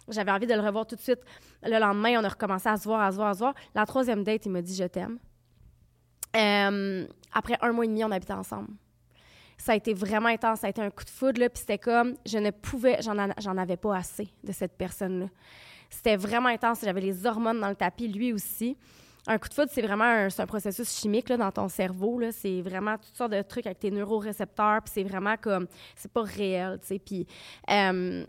J'avais envie de le revoir tout de suite. Le lendemain, on a recommencé à se voir, à se voir, à se voir. La troisième date, il m'a dit « je t'aime Euh, Après un mois et demi, on habitait ensemble. Ça a été vraiment intense, ça a été un coup de foudre, là, puis c'était comme, je ne pouvais, j'en, en- j'en avais pas assez de cette personne-là. C'était vraiment intense, j'avais les hormones dans le tapis, lui aussi. Un coup de foudre, c'est vraiment un, un processus chimique là, dans ton cerveau. C'est vraiment toutes sortes de trucs avec tes neurorécepteurs. Puis c'est vraiment comme... C'est pas réel, tu sais. Puis... euh,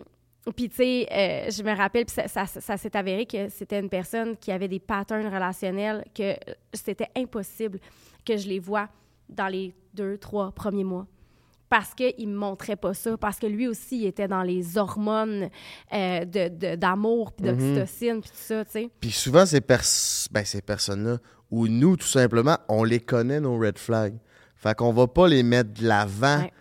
tu sais, euh, je me rappelle, puis ça, ça- ça s'est avéré que c'était une personne qui avait des patterns relationnels que euh, c'était impossible que je les vois dans les deux, trois premiers mois. Parce qu'il me montrait pas ça, parce que lui aussi, il était dans les hormones euh, de, de- d'amour, puis d'oxytocine, puis tout ça, tu sais. Puis souvent, ces, pers- ben, ces personnes-là, ou nous, tout simplement, on les connaît, nos red flags. Fait qu'on va pas les mettre de l'avant Ouais.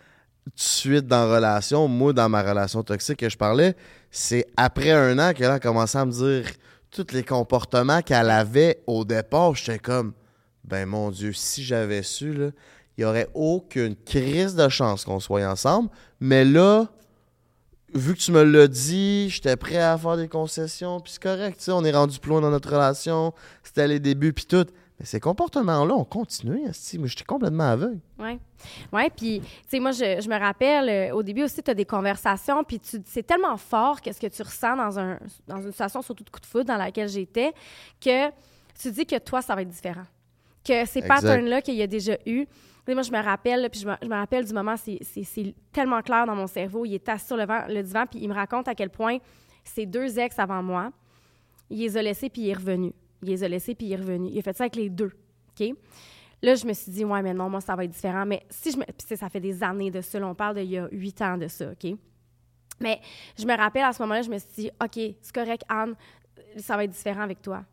tout de suite dans la relation. Moi, dans ma relation toxique que je parlais, c'est après un an qu'elle a commencé à me dire tous les comportements qu'elle avait au départ. J'étais comme, ben mon Dieu, si j'avais su, là, il n'y aurait aucune crise de chance qu'on soit ensemble. Mais là, vu que tu me l'as dit, j'étais prêt à faire des concessions, puis c'est correct, tu sais, on est rendu plus loin dans notre relation, c'était les débuts, puis tout. Mais ces comportements-là ont continué, moi j'étais complètement aveugle. Oui. Oui, puis, tu sais, moi, je, je me rappelle, euh, au début aussi, tu as des conversations, puis c'est tellement fort qu'est-ce que tu ressens dans, un, dans une situation, surtout de coup de foudre, dans laquelle j'étais, que tu dis que toi, ça va être différent. Que ces patterns-là qu'il y a déjà eu, moi, je me rappelle, puis je me, je me rappelle du moment, c'est- tellement clair dans mon cerveau. Il est assis sur le, vent- divan, puis il me raconte à quel point ses deux ex avant moi, il les a laissés, puis il est revenu. Il les a laissés, puis il est revenu. Il a fait ça avec les deux. OK? Là, je me suis dit, ouais, mais non, moi, ça va être différent. Mais si je me. Ça fait des années de ça. on parle d'il y a huit ans de ça, OK? Mais je me rappelle à ce moment-là, je me suis dit, OK, c'est correct, Anne, ça va être différent avec toi.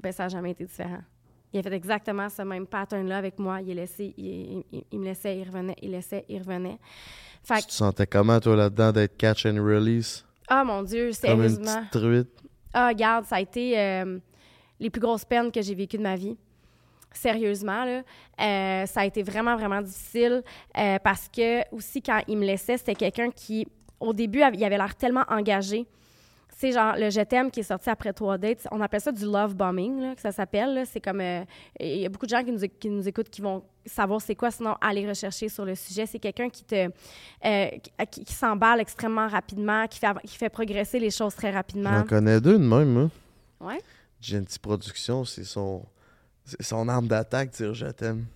Ben, ça n'a jamais été différent. Il a fait exactement ce même pattern-là avec moi. Il, est laissé, il, il- il me laissait, il revenait, il laissait, il revenait. Fait Tu que, te sentais comment, toi, là-dedans, d'être catch and release? ah mon Dieu, Comme une sérieusement. petite truite? Ah, regarde, ça a été euh, les plus grosses peines que j'ai vécues de ma vie. Sérieusement, là. Euh, ça a été vraiment, vraiment difficile euh, parce que, aussi, quand il me laissait, c'était quelqu'un qui, au début, il avait l'air tellement engagé. Sais, genre, le Je t'aime qui est sorti après trois dates, on appelle ça du love bombing, là, que ça s'appelle. C'est comme. euh, Il y a beaucoup de gens qui nous, qui nous écoutent qui vont savoir c'est quoi, sinon aller rechercher sur le sujet. C'est quelqu'un qui te. euh, qui, qui s'emballe extrêmement rapidement, qui fait, qui fait progresser les choses très rapidement. J'en connais deux de même, moi. Ouais. Genty Production, c'est son, c'est son arme d'attaque, dire je t'aime.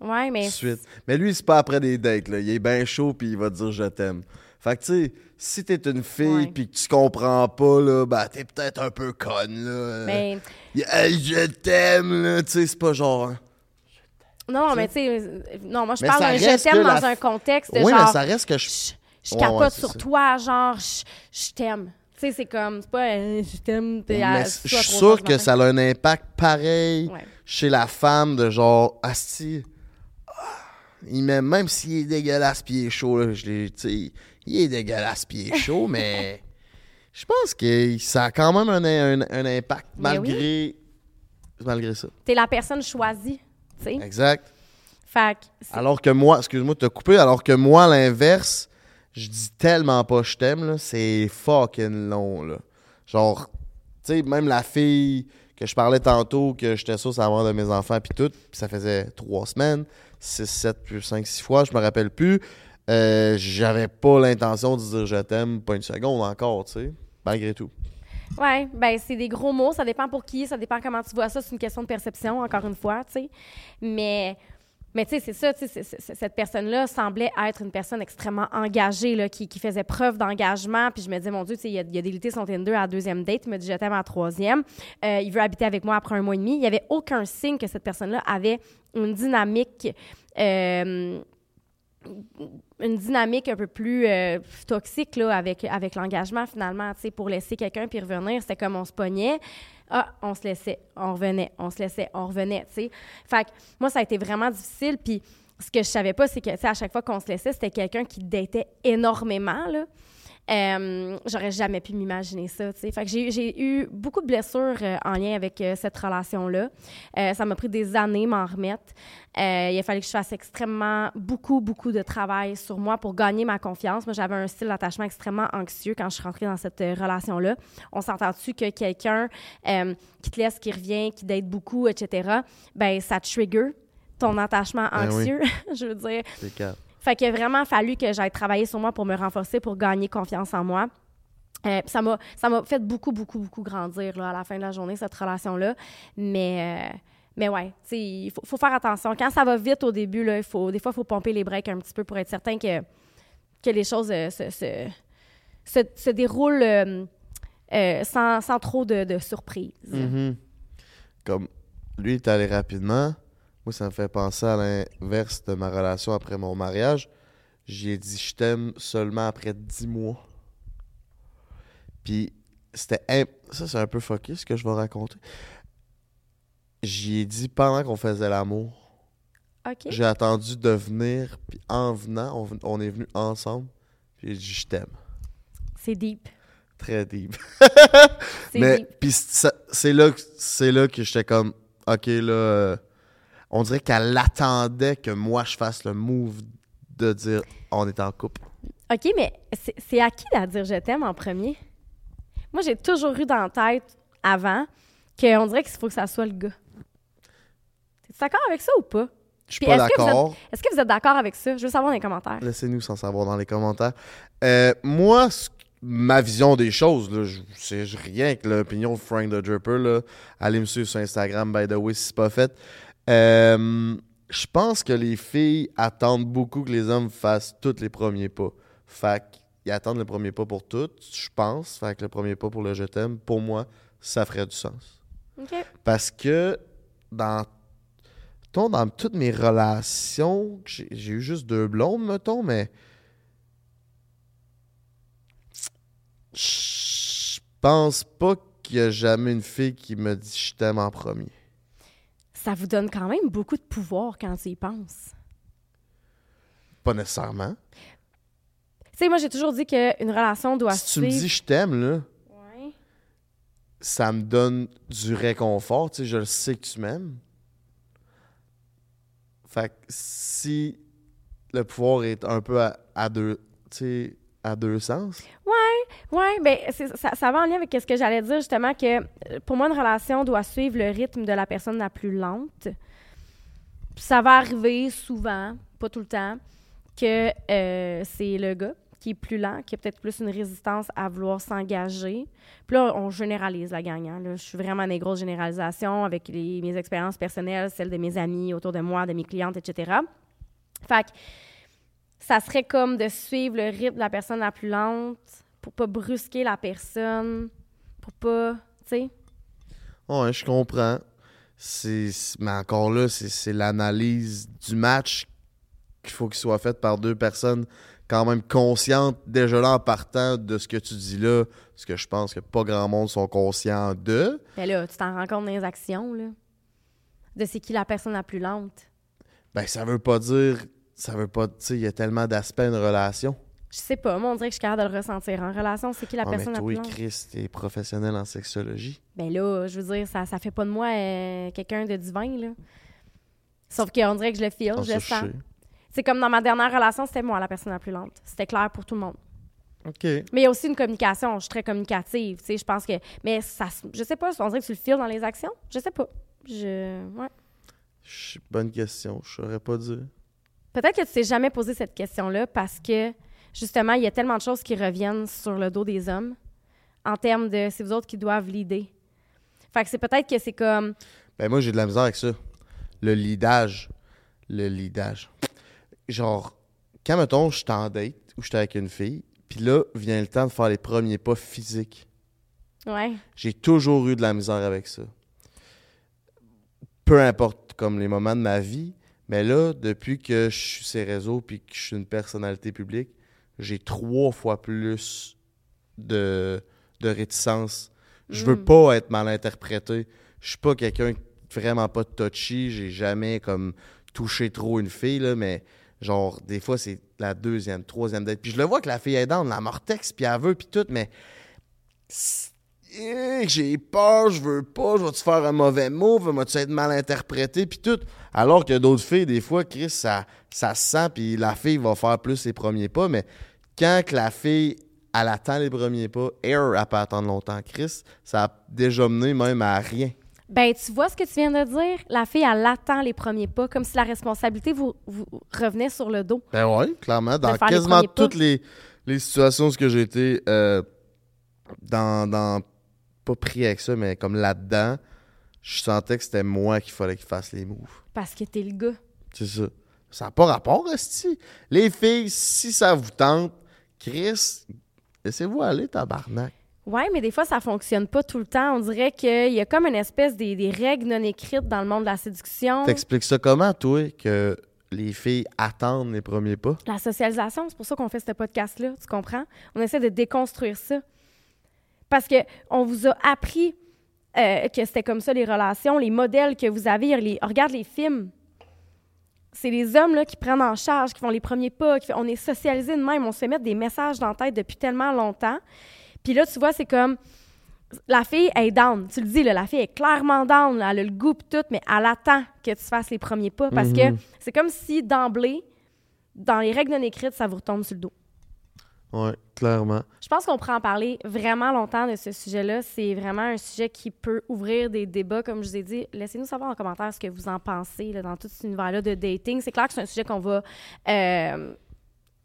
Ouais, Tout mais. de suite. Mais lui, c'est pas après des dates, là. Il est bien chaud, puis il va dire je t'aime. Fait que, tu sais, si t'es une fille, puis que tu comprends pas, là, ben, t'es peut-être un peu conne, là. mais Hey, je t'aime, là. Tu sais, c'est pas genre. hein. non, mais tu sais, non, moi, je Mais parle d'un je t'aime dans un contexte de Oui, genre. mais ça reste que je. je, capote ouais, sur ça. toi, genre, je, je t'aime. Tu sais, c'est comme, c'est pas euh, je t'aime, je suis sûr que ça a un impact pareil Ouais. chez la femme de genre, Asti, ah, il m'aime, même s'il est dégueulasse pied chaud, là, je l'ai, tu sais, il est dégueulasse pied chaud, mais je pense que ça a quand même un, un- un impact Mais malgré, malgré ça. T'es la personne choisie, tu sais. Exact. Fait que Alors que moi, excuse-moi de te couper, alors que moi, à l'inverse, je dis tellement pas je t'aime, là, c'est fucking long, là. Genre, tu sais, même la fille que je parlais tantôt, que j'étais sûr savoir de mes enfants, puis tout, puis ça faisait trois semaines, six, sept, puis cinq, six fois, je me rappelle plus, euh, j'avais pas l'intention de dire je t'aime, pas une seconde encore, tu sais, malgré tout. Ouais, ben c'est des gros mots, ça dépend pour qui, ça dépend comment tu vois ça, c'est une question de perception, encore une fois, tu sais. Mais, mais tu sais, c'est ça, tu sais, cette personne-là semblait être une personne extrêmement engagée, là, qui, qui faisait preuve d'engagement, puis je me disais, mon Dieu, tu sais, il a, il a délité son à deuxième date, il m'a dit, je t'aime à troisième, Euh, il veut habiter avec moi après un mois et demi, il n'y avait aucun signe que cette personne-là avait une dynamique... euh, une dynamique un peu plus euh, toxique avec, l'engagement finalement, pour laisser quelqu'un puis revenir, c'était comme on se pognait, ah, on se laissait, on revenait, on se laissait, on revenait, tu sais. Fait que moi, ça a été vraiment difficile, puis ce que je savais pas, c'est que, à chaque fois qu'on se laissait, c'était quelqu'un qui datait énormément, là. Euh, J'aurais jamais pu m'imaginer ça, tu sais. Fait que j'ai eu beaucoup de blessures euh, en lien avec euh, cette relation-là. Ça m'a pris des années m'en remettre. Il a fallu que je fasse extrêmement beaucoup, beaucoup de travail sur moi pour gagner ma confiance. Moi, j'avais un style d'attachement extrêmement anxieux quand je suis rentrée dans cette relation-là. On s'entend-tu que quelqu'un qui te laisse, qui revient, qui date beaucoup, etc., ben ça trigger ton attachement Ben oui. anxieux, je veux dire. Fait qu'il a vraiment fallu que j'aille travailler sur moi pour me renforcer, pour gagner confiance en moi. Euh, ça m'a fait beaucoup, beaucoup, beaucoup grandir là, à la fin de la journée, cette relation-là. Mais, euh, mais ouais, il faut, faire attention. Quand ça va vite au début, là, faut, des fois, il faut pomper les breaks un petit peu pour être certain que, que les choses euh, se, se, se, déroulent euh, sans, sans trop de, de surprises. Mhm. Comme lui il est allé rapidement, moi ça me fait penser à l'inverse de ma relation après mon mariage. J'y ai dit je t'aime seulement après 10 mois. Puis c'était imp- ça c'est un peu fucké ce que je vais raconter. J'y ai dit pendant qu'on faisait l'amour. J'ai attendu de venir puis en venant on, est venu ensemble. Puis j'ai dit je t'aime. C'est deep. Très deep. Mais deep. puis c'est là là que j'étais comme OK là euh, on dirait qu'elle attendait que moi je fasse le move de dire on est en couple. OK, mais c'est à qui de dire je t'aime en premier? Moi, j'ai toujours eu dans la tête avant qu'on dirait qu'il faut que ça soit le gars. T'es d'accord avec ça ou pas? Je suis Puis pas est-ce que vous d'accord. Est-ce que vous êtes d'accord avec ça? Je veux savoir dans les commentaires. Laissez-nous sans savoir dans les commentaires. Euh, moi ce- ma vision des choses là, je sais rien avec l'opinion de Frank the Dripper là. Allez me suivre sur Instagram by the way si c'est pas fait. Euh, je pense que les filles attendent beaucoup que les hommes fassent tous les premiers pas. Fait qu'ils attendent le premier pas pour toutes, je pense. Fait que le premier pas pour le je t'aime, pour moi, ça ferait du sens. Parce que dans, dans toutes mes relations, j'ai j'ai eu juste deux blondes, mettons, mais je pense pas qu'il y a jamais une fille qui me dit je t'aime en premier. Ça vous donne quand même beaucoup de pouvoir quand tu y penses. Pas nécessairement. Tu sais, moi, j'ai toujours dit qu'une relation doit Si tu me suivre... dis je t'aime, là, Ouais. ça me donne du réconfort. Tu sais, je le sais que tu m'aimes. Fait que si le pouvoir est un peu à, à deux, tu sais, à deux sens, Oui, bien, ça, ça, va en lien avec ce que j'allais dire, justement, que euh, pour moi, une relation doit suivre le rythme de la personne la plus lente. ça va arriver souvent, pas tout le temps, que euh, c'est le gars qui est plus lent, qui a peut-être plus une résistance à vouloir s'engager. Puis là, on généralise la gang. Hein. je suis vraiment dans des grosses généralisations avec mes expériences personnelles, celles de mes amis autour de moi, de mes clientes, etc. Fait que ça serait comme de suivre le rythme de la personne la plus lente pour pas brusquer la personne, pour pas, tu sais. Ouais, je comprends. C'est, mais encore là, c'est l'analyse du match qu'il faut qu'il soit faite par deux personnes quand même conscientes déjà là en partant de ce que tu dis là, parce que je pense que pas grand monde sont conscients de. Mais là, tu t'en rends compte dans les actions, là, de c'est qui la personne la plus lente. Ben, ça veut pas dire, ça veut pas, tu sais, il y a tellement d'aspects à une relation. Je sais pas, moi, on dirait que je suis capable de le ressentir. En relation, c'est qui la ah, personne mais toi, la plus Chris, t'es professionnel en sexologie. Ben là, je veux dire, ça, ça fait pas de moi euh, quelqu'un de divin, là. Sauf qu'on dirait que je le file, ah, je sens. C'est comme dans ma dernière relation, c'était moi la personne la plus lente. C'était clair pour tout le monde. OK. Mais il y a aussi une communication. Je suis très communicative, tu sais. Je pense que. Mais ça, je sais pas, on dirait que tu le files dans les actions. Je sais pas. Je. Ouais. Bonne question. Je saurais pas dire. Peut-être que tu t'es jamais posé cette question-là parce que justement, il y a tellement de choses qui reviennent sur le dos des hommes en termes de c'est vous autres qui doivent leader. Fait que c'est peut-être que c'est comme. Ben moi, j'ai de la misère avec ça. Le leadage. Le leadage. Genre, quand, mettons, je suis en date ou je suis avec une fille, puis là, vient le temps de faire les premiers pas physiques. Ouais. J'ai toujours eu de la misère avec ça. Peu importe, comme les moments de ma vie, mais là, depuis que je suis ces réseaux puis que je suis une personnalité publique, j'ai trois fois plus de, de réticence. Je veux mm. pas être mal interprété. Je suis pas quelqu'un vraiment pas touchy. J'ai jamais comme touché trop une fille, là, mais genre, des fois, c'est la deuxième, troisième date. Puis je le vois que la fille est dans la mortex, puis elle veut, puis tout, mais eh, j'ai peur, je veux pas, je vais te faire un mauvais move, vas-tu être mal interprété, puis tout. Alors que d'autres filles, des fois, Chris, ça, ça se sent, puis la fille va faire plus ses premiers pas, mais quand que la fille, elle attend les premiers pas, Air, elle peut attendre longtemps. Chris, ça a déjà mené même à rien. Ben, tu vois ce que tu viens de dire? La fille, elle attend les premiers pas, comme si la responsabilité vous, vous revenait sur le dos. Ben oui, clairement. Dans quasiment toutes les, les, situations où j'ai été euh, dans, dans, pas pris avec ça, mais comme là-dedans, je sentais que c'était moi qu'il fallait qu'il fasse les moves. Parce que t'es le gars. C'est ça. Ça n'a pas rapport, Esti. Les filles, si ça vous tente, Chris, laissez-vous aller, tabarnak. Oui, mais des fois, ça fonctionne pas tout le temps. On dirait qu'il y a comme une espèce des, règles non écrites dans le monde de la séduction. T'expliques ça comment, toi, que les filles attendent les premiers pas? La socialisation, c'est pour ça qu'on fait ce podcast-là, tu comprends? On essaie de déconstruire ça. Parce que on vous a appris euh, que c'était comme ça les relations, les modèles que vous avez. Les, regarde les films. C'est les hommes là, qui prennent en charge, qui font les premiers pas. on est socialisés de même. On se fait mettre des messages dans la tête depuis tellement longtemps. Puis là, tu vois, c'est comme la fille est down. Tu le dis, là, la fille est clairement down. elle a le goût tout, mais elle attend que tu fasses les premiers pas parce que mhm. c'est comme si d'emblée, dans les règles non écrites, ça vous retombe sur le dos. Oui, clairement. Je pense qu'on pourrait en parler vraiment longtemps de ce sujet-là. C'est vraiment un sujet qui peut ouvrir des débats, comme je vous ai dit. Laissez-nous savoir en commentaire ce que vous en pensez dans tout cet univers-là de dating. C'est clair que c'est un sujet qu'on va euh,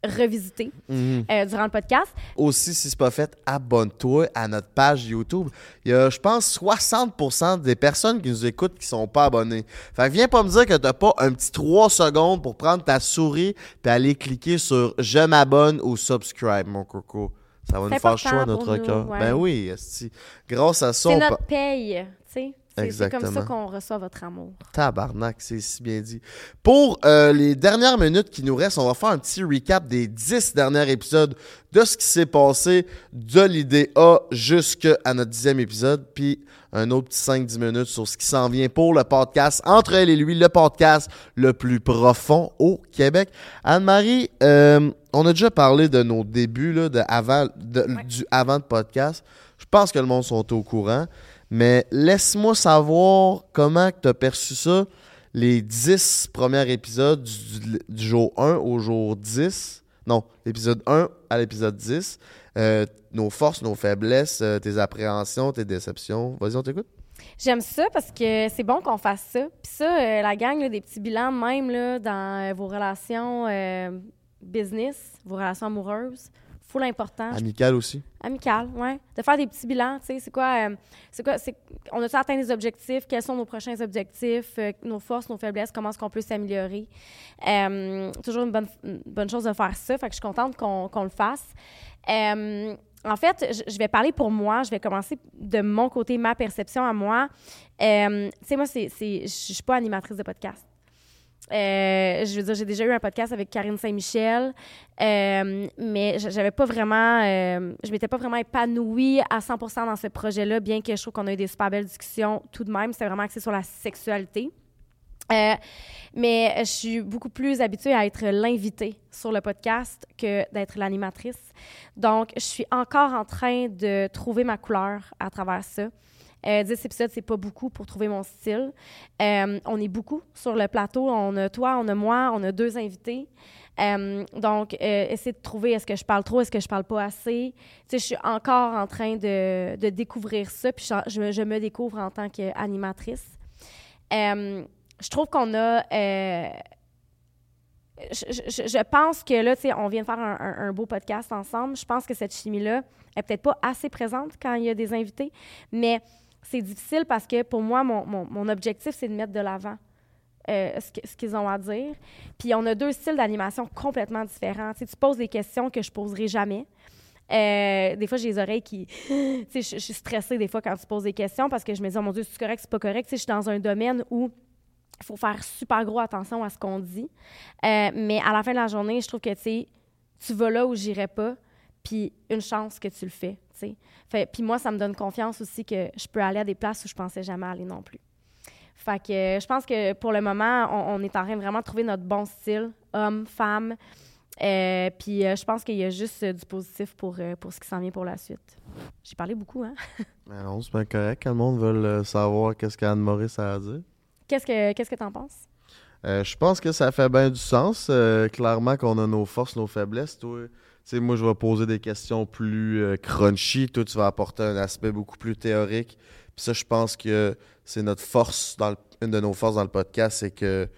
revisiter mhm. euh, durant le podcast. Aussi, si c'est pas fait, abonne-toi à notre page YouTube. Il y a, je pense, 60% des personnes qui nous écoutent qui sont pas abonnés. Fait que viens pas me dire que t'as pas un petit 3 secondes pour prendre ta souris et aller cliquer sur « Je m'abonne » ou « Subscribe », mon coco. Ça va nous faire chaud à notre cœur. Ben oui, grâce à ça... C'est notre paye, tu sais. C'est comme ça qu'on reçoit votre amour. Tabarnak, c'est si bien dit. Pour euh, les dernières minutes qui nous restent, on va faire un petit recap des dix derniers épisodes de ce qui s'est passé de l'idée A jusqu'à notre dixième épisode, puis un autre petit 5-10 minutes sur ce qui s'en vient pour le podcast Entre elle et lui, le podcast le plus profond au Québec. Anne-Marie, euh, on a déjà parlé de nos débuts, là, de avant, du avant de podcast. Je pense que le monde sont au courant. Mais laisse-moi savoir comment tu as perçu ça, les 10 premiers épisodes du, jour 1 au jour 10. Non, l'épisode 1 à l'épisode 10. euh, nos forces, nos faiblesses, euh, tes appréhensions, tes déceptions. Vas-y, on t'écoute. J'aime ça parce que c'est bon qu'on fasse ça. Puis ça, la gang, des petits bilans même là, dans vos relations business, vos relations amoureuses, full important. Amical aussi. Amical, oui. De faire des petits bilans, tu sais, c'est quoi, euh, c'est quoi, c'est, on a-tu atteint des objectifs? Quels sont nos prochains objectifs? Euh, nos forces, nos faiblesses, comment est-ce qu'on peut s'améliorer? Euh, toujours une bonne, bonne chose de faire ça, fait que je suis contente qu'on, le fasse. en fait, je vais parler pour moi. Je vais commencer de mon côté, ma perception à moi. tu sais, moi, c'est, c'est, je suis pas animatrice de podcast. Euh, je veux dire, j'ai déjà eu un podcast avec Karine Saint-Michel, euh, mais j'avais pas vraiment, euh, je m'étais pas vraiment épanouie à 100% dans ce projet-là, bien que je trouve qu'on a eu des super belles discussions tout de même. C'était vraiment axé sur la sexualité. mais je suis beaucoup plus habituée à être l'invitée sur le podcast que d'être l'animatrice. Donc, je suis encore en train de trouver ma couleur à travers ça. Euh, 10 épisodes, c'est pas beaucoup pour trouver mon style. Euh, on est beaucoup sur le plateau. On a toi, on a moi, on a deux invités. Euh, donc, euh, essayer de trouver est-ce que je parle trop, est-ce que je parle pas assez. Tu sais, je suis encore en train de, de découvrir ça, puis je, je, me découvre en tant qu'animatrice. je trouve qu'on a. Je, je, pense que là, tu sais, on vient de faire un, un, beau podcast ensemble. Je pense que cette chimie-là est peut-être pas assez présente quand il y a des invités, mais c'est difficile parce que pour moi, mon, mon, objectif, c'est de mettre de l'avant euh, ce, qu'ils ont à dire. Puis on a deux styles d'animation complètement différents. Tu, tu poses des questions que je poserai jamais. Euh, des fois, j'ai les oreilles qui. tu sais, je, suis stressée des fois quand tu poses des questions parce que je me dis, oh mon Dieu, c'est correct, c'est pas correct. Tu sais, je suis dans un domaine où il faut faire super gros attention à ce qu'on dit. Euh, mais à la fin de la journée, je trouve que, tu sais, tu vas là où j'irai pas, puis une chance que tu le fais. Puis moi, ça me donne confiance aussi que je peux aller à des places où je pensais jamais aller non plus. Fait que euh, je pense que pour le moment, on, est en train de vraiment trouver notre bon style, homme, femme. Euh, puis euh, je pense qu'il y a juste du positif pour, pour ce qui s'en vient pour la suite. J'ai parlé beaucoup, hein? Mais non, c'est bien correct. Quand le monde veut savoir qu'est-ce qu'Anne Maurice a à dire. Qu'est-ce que qu'est-ce que t'en penses? je pense que ça fait bien du sens. clairement qu'on a nos forces, nos faiblesses. Toi, sais, moi, je vais poser des questions plus euh, crunchy. Toi, tu vas apporter un aspect beaucoup plus théorique. Puis ça, je pense que c'est notre force, dans une de nos forces dans le podcast, c'est que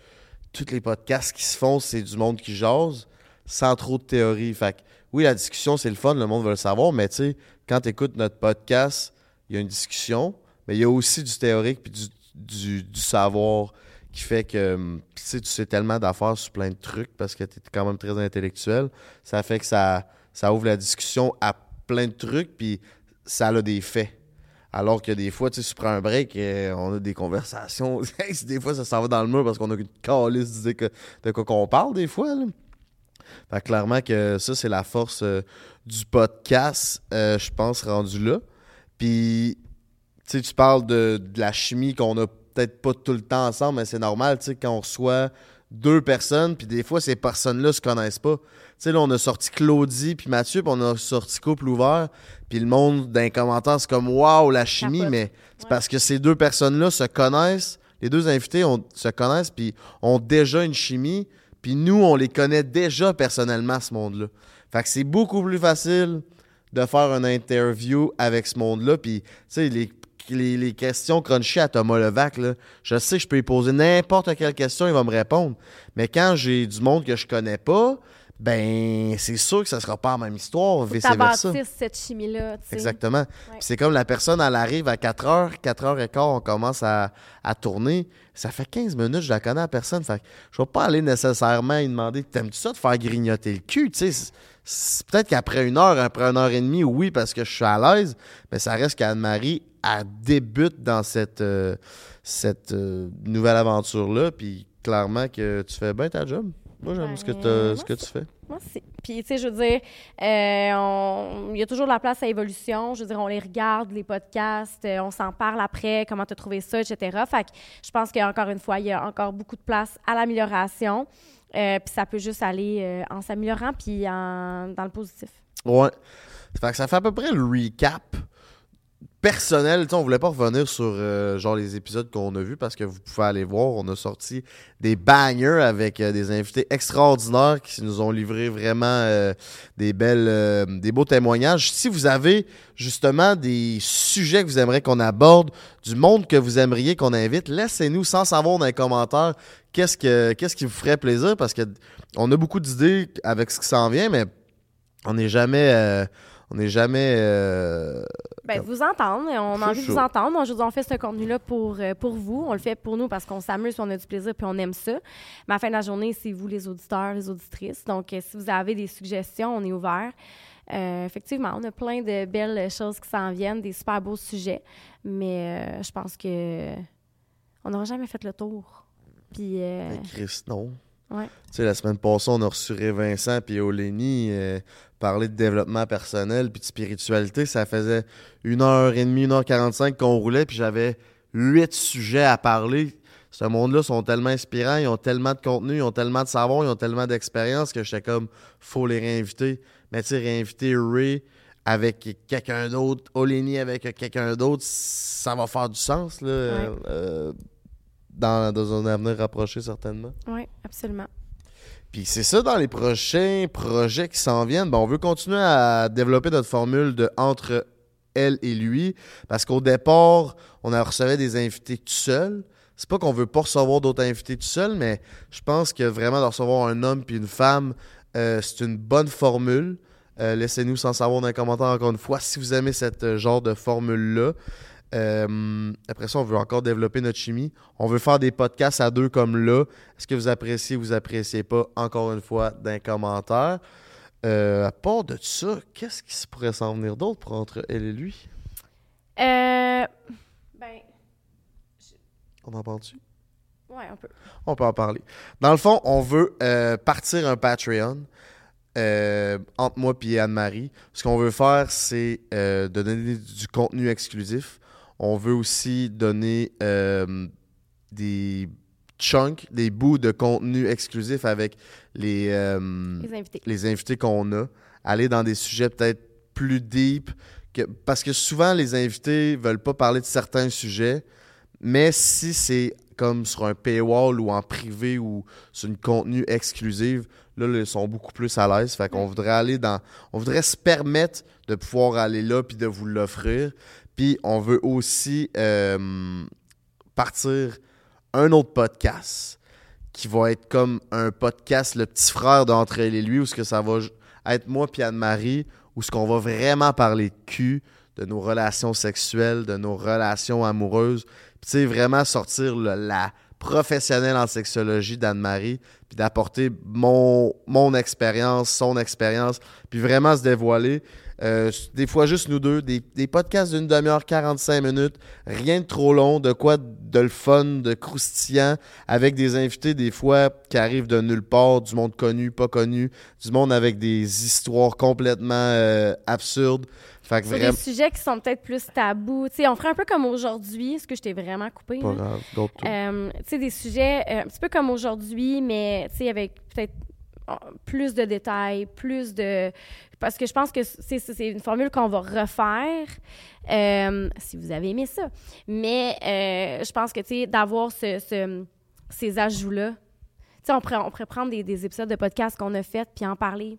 tous les podcasts qui se font, c'est du monde qui jase sans trop de théorie. Fait que, oui, la discussion, c'est le fun, le monde veut le savoir, mais tu sais, quand tu écoutes notre podcast, il y a une discussion, mais il y a aussi du théorique puis du, du savoir qui fait que hum, tu sais, tellement d'affaires sur plein de trucs parce que tu es quand même très intellectuel. Ça fait que ça, ça ouvre la discussion à plein de trucs, puis ça a des faits. Alors que des fois, tu prends un break et on a des conversations. des fois, ça s'en va dans le mur parce qu'on a une calice de, de quoi qu'on parle des fois. Fait clairement que ça, c'est la force euh, du podcast, euh, je pense, rendu là. Puis, tu sais, tu parles de, de la chimie qu'on a peut-être pas tout le temps ensemble, mais c'est normal, tu sais, quand on reçoit deux personnes, puis des fois, ces personnes-là se connaissent pas. Tu sais, là, on a sorti Claudie puis Mathieu, puis on a sorti Couple Ouvert, puis le monde, d'un commentaire, c'est comme « Waouh, la chimie! » Mais c'est parce que ces deux personnes-là se connaissent, les deux invités se connaissent, puis ont déjà une chimie, puis nous, on les connaît déjà personnellement, ce monde-là. Fait que c'est beaucoup plus facile de faire une interview avec ce monde-là, puis, tu sais, les les, questions crunchy à Thomas Levac, là, je sais que je peux lui poser n'importe quelle question, il va me répondre. Mais quand j'ai du monde que je connais pas, ben c'est sûr que ça sera pas la même histoire, vice versa. cette chimie-là. Exactement. C'est comme la personne, elle arrive à 4 h 4 h et quart, on commence à, tourner. Ça fait 15 minutes, je la connais à personne. Fait je vais pas aller nécessairement lui demander T'aimes-tu ça de faire grignoter le cul? Peut-être qu'après une heure, après une heure et demie, oui, parce que je suis à l'aise, mais ça reste qu'Anne-Marie, elle débute dans cette, euh, cette euh, nouvelle aventure-là. Puis clairement que tu fais bien ta job. Moi, j'aime ce, que ce que tu fais. Aussi. Puis, tu sais, je veux dire, euh, il y a toujours de la place à évolution. Je veux dire, on les regarde, les podcasts, on s'en parle après, comment tu as trouvé ça, etc. Fait que je pense qu'encore une fois, il y a encore beaucoup de place à l'amélioration. puis ça peut juste aller en s'améliorant puis en, dans le positif. Ouais. Fait que ça fait à peu près le recap personnel. on voulait pas revenir sur euh, genre les épisodes qu'on a vus parce que vous pouvez aller voir. On a sorti des bangers avec euh, des invités extraordinaires qui nous ont livré vraiment euh, des belles, des beaux témoignages. Si vous avez justement des sujets que vous aimeriez qu'on aborde, du monde que vous aimeriez qu'on invite, laissez-nous sans savoir dans les commentaires qu'est-ce que qu'est-ce qui vous ferait plaisir parce que on a beaucoup d'idées avec ce qui s'en vient, mais on n'est jamais on n'est jamais. Euh, ben, vous entendre. On a envie de vous entendre. Vous en fais ce contenu-là pour, euh, pour vous. On le fait pour nous parce qu'on s'amuse, on a du plaisir, puis on aime ça. Mais à la fin de la journée, c'est vous, les auditeurs, les auditrices. Donc, euh, si vous avez des suggestions, on est ouvert. effectivement, on a plein de belles choses qui s'en viennent, des super beaux sujets. Mais je pense que on n'aura jamais fait le tour. Puis. Chris, non. Ouais. Tu sais, la semaine passée, on a reçu Vincent puis Olénie parler de développement personnel puis de spiritualité. Ça faisait une heure et demie, une heure quarante-cinq qu'on roulait, puis j'avais huit sujets à parler. Ce monde-là sont tellement inspirants, ils ont tellement de contenu, ils ont tellement de savoir, ils ont tellement d'expérience que j'étais comme, faut les réinviter. Mais tu sais, réinviter Ray avec quelqu'un d'autre, Oleni avec quelqu'un d'autre, ça va faire du sens, là, euh, dans, dans un avenir rapproché, certainement. Oui, absolument. Puis c'est ça dans les prochains projets qui s'en viennent. Ben, on veut continuer à développer notre formule de entre elle et lui. Parce qu'au départ, on a reçu des invités tout seul. C'est pas qu'on veut pas recevoir d'autres invités tout seul, mais je pense que vraiment de recevoir un homme puis une femme, euh, c'est une bonne formule. Euh, laissez-nous sans savoir dans les commentaires encore une fois si vous aimez cette euh, genre de formule-là. Euh, après ça, on veut encore développer notre chimie. On veut faire des podcasts à deux comme là. Est-ce que vous appréciez ou vous appréciez pas? Encore une fois, dans les commentaires. Euh, à part de ça, qu'est-ce qui se pourrait s'en venir d'autre entre elle et lui? Euh, ben. On en parle-tu? Ouais, on peut. On peut en parler. Dans le fond, on veut partir un Patreon. entre moi et Anne-Marie. Ce qu'on veut faire, c'est de donner du contenu exclusif. On veut aussi donner euh, des chunks, des bouts de contenu exclusif avec les, euh, les invités, qu'on a. Aller dans des sujets peut-être plus deep. Que, parce que souvent, les invités veulent pas parler de certains sujets. Mais si c'est comme sur un paywall ou en privé ou sur une contenu exclusive, là, ils sont beaucoup plus à l'aise. Fait qu'on voudrait aller dans. On voudrait se permettre de pouvoir aller là puis de vous l'offrir. On veut aussi euh, partir un autre podcast qui va être comme un podcast, le petit frère d'entre elle et lui, où ce que ça va être moi puis Anne-Marie, où ce qu'on va vraiment parler de cul, de nos relations sexuelles, de nos relations amoureuses. Puis tu vraiment sortir la professionnelle en sexologie d'Anne-Marie, puis d'apporter mon, mon expérience, son expérience, puis vraiment se dévoiler. Euh, des fois juste nous deux, des, podcasts d'une demi-heure, 45 minutes, rien de trop long, de quoi de le fun, de croustillant, avec des invités des fois qui arrivent de nulle part, du monde connu, pas connu, du monde avec des histoires complètement euh, absurdes. Fait des sujets qui sont peut-être plus tabous. on ferait un peu comme aujourd'hui. Est-ce que je t'ai vraiment coupé? Pas grave, euh, des sujets un petit peu comme aujourd'hui, mais avec peut-être plus de détails, plus de... Parce que je pense que c'est une formule qu'on va refaire, euh, si vous avez aimé ça. Mais euh, je pense que, d'avoir ce, ces ajouts-là, on pourrait, prendre des, épisodes de podcast qu'on a fait puis en parler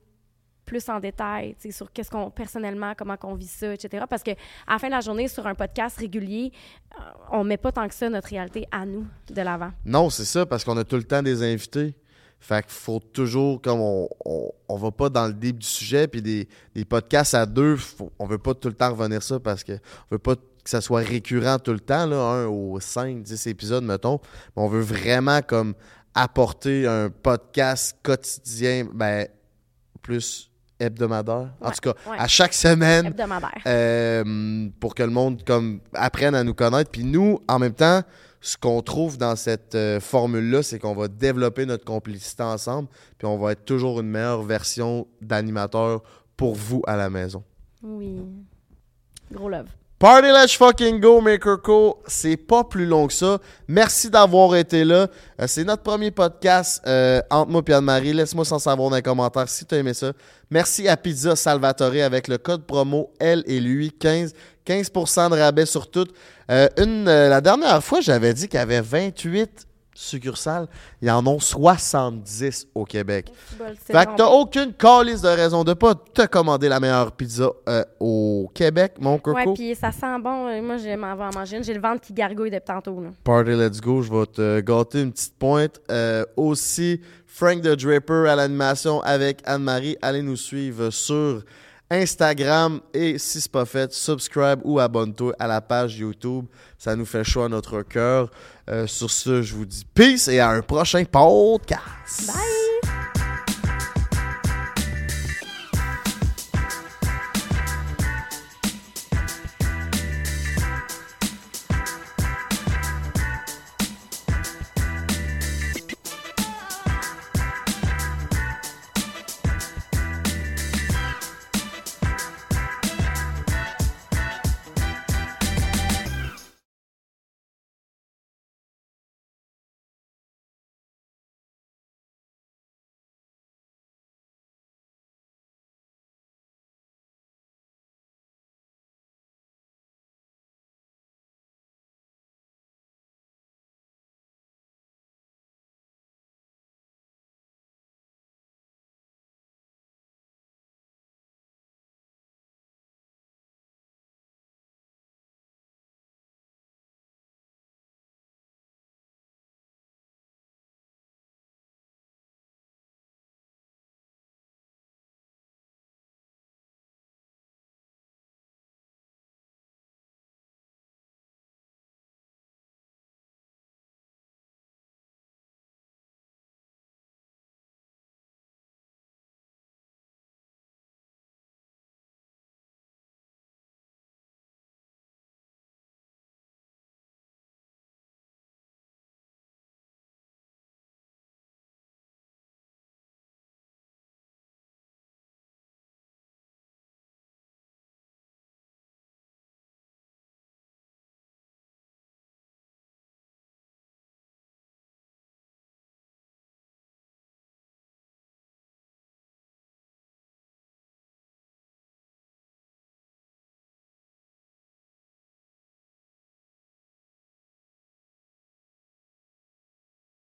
plus en détail, sur qu'est-ce qu'on, personnellement, comment qu'on vit ça, etc. Parce que à la fin de la journée, sur un podcast régulier, euh, on met pas tant que ça notre réalité à nous de l'avant. Non, c'est ça, parce qu'on a tout le temps des invités. Fait qu'il faut toujours, comme on, on, va pas dans le début du sujet, puis des, des podcasts à deux, on veut pas tout le temps revenir ça parce que on veut pas que ça soit récurrent tout le temps, là, un ou cinq, dix épisodes, mettons. Mais on veut vraiment comme apporter un podcast quotidien, ben, plus hebdomadaire. en tout cas, à chaque semaine. Euh, pour que le monde comme apprenne à nous connaître. Puis nous, en même temps, ce qu'on trouve dans cette euh, formule-là, c'est qu'on va développer notre complicité ensemble, puis on va être toujours une meilleure version d'animateur pour vous à la maison. Oui. Gros love. Party Let's Fucking Go, Maker Co. C'est pas plus long que ça. Merci d'avoir été là. Euh, c'est notre premier podcast euh, entre moi et Anne-Marie. Laisse-moi sans savoir dans les commentaires si tu as aimé ça. Merci à Pizza Salvatore avec le code promo L et lui 15. 15% de rabais sur tout. Euh, une, la dernière fois, j'avais dit qu'il y avait 28 succursales, il y en ont 70 au Québec. fait que t'as aucune calice de raison de pas te commander la meilleure pizza euh, au Québec, mon coco. Ouais, puis ça sent bon. Euh, moi, je m'en vais en manger une. J'ai le ventre qui gargouille depuis tantôt. Là. Party Let's Go, je vais te gâter une petite pointe. Euh, aussi, Frank the Draper à l'animation avec Anne-Marie. Allez nous suivre sur Instagram et si c'est pas fait, subscribe ou abonne-toi à la page YouTube. Ça nous fait chaud à notre cœur. Euh, sur ce, je vous dis peace et à un prochain podcast. Bye!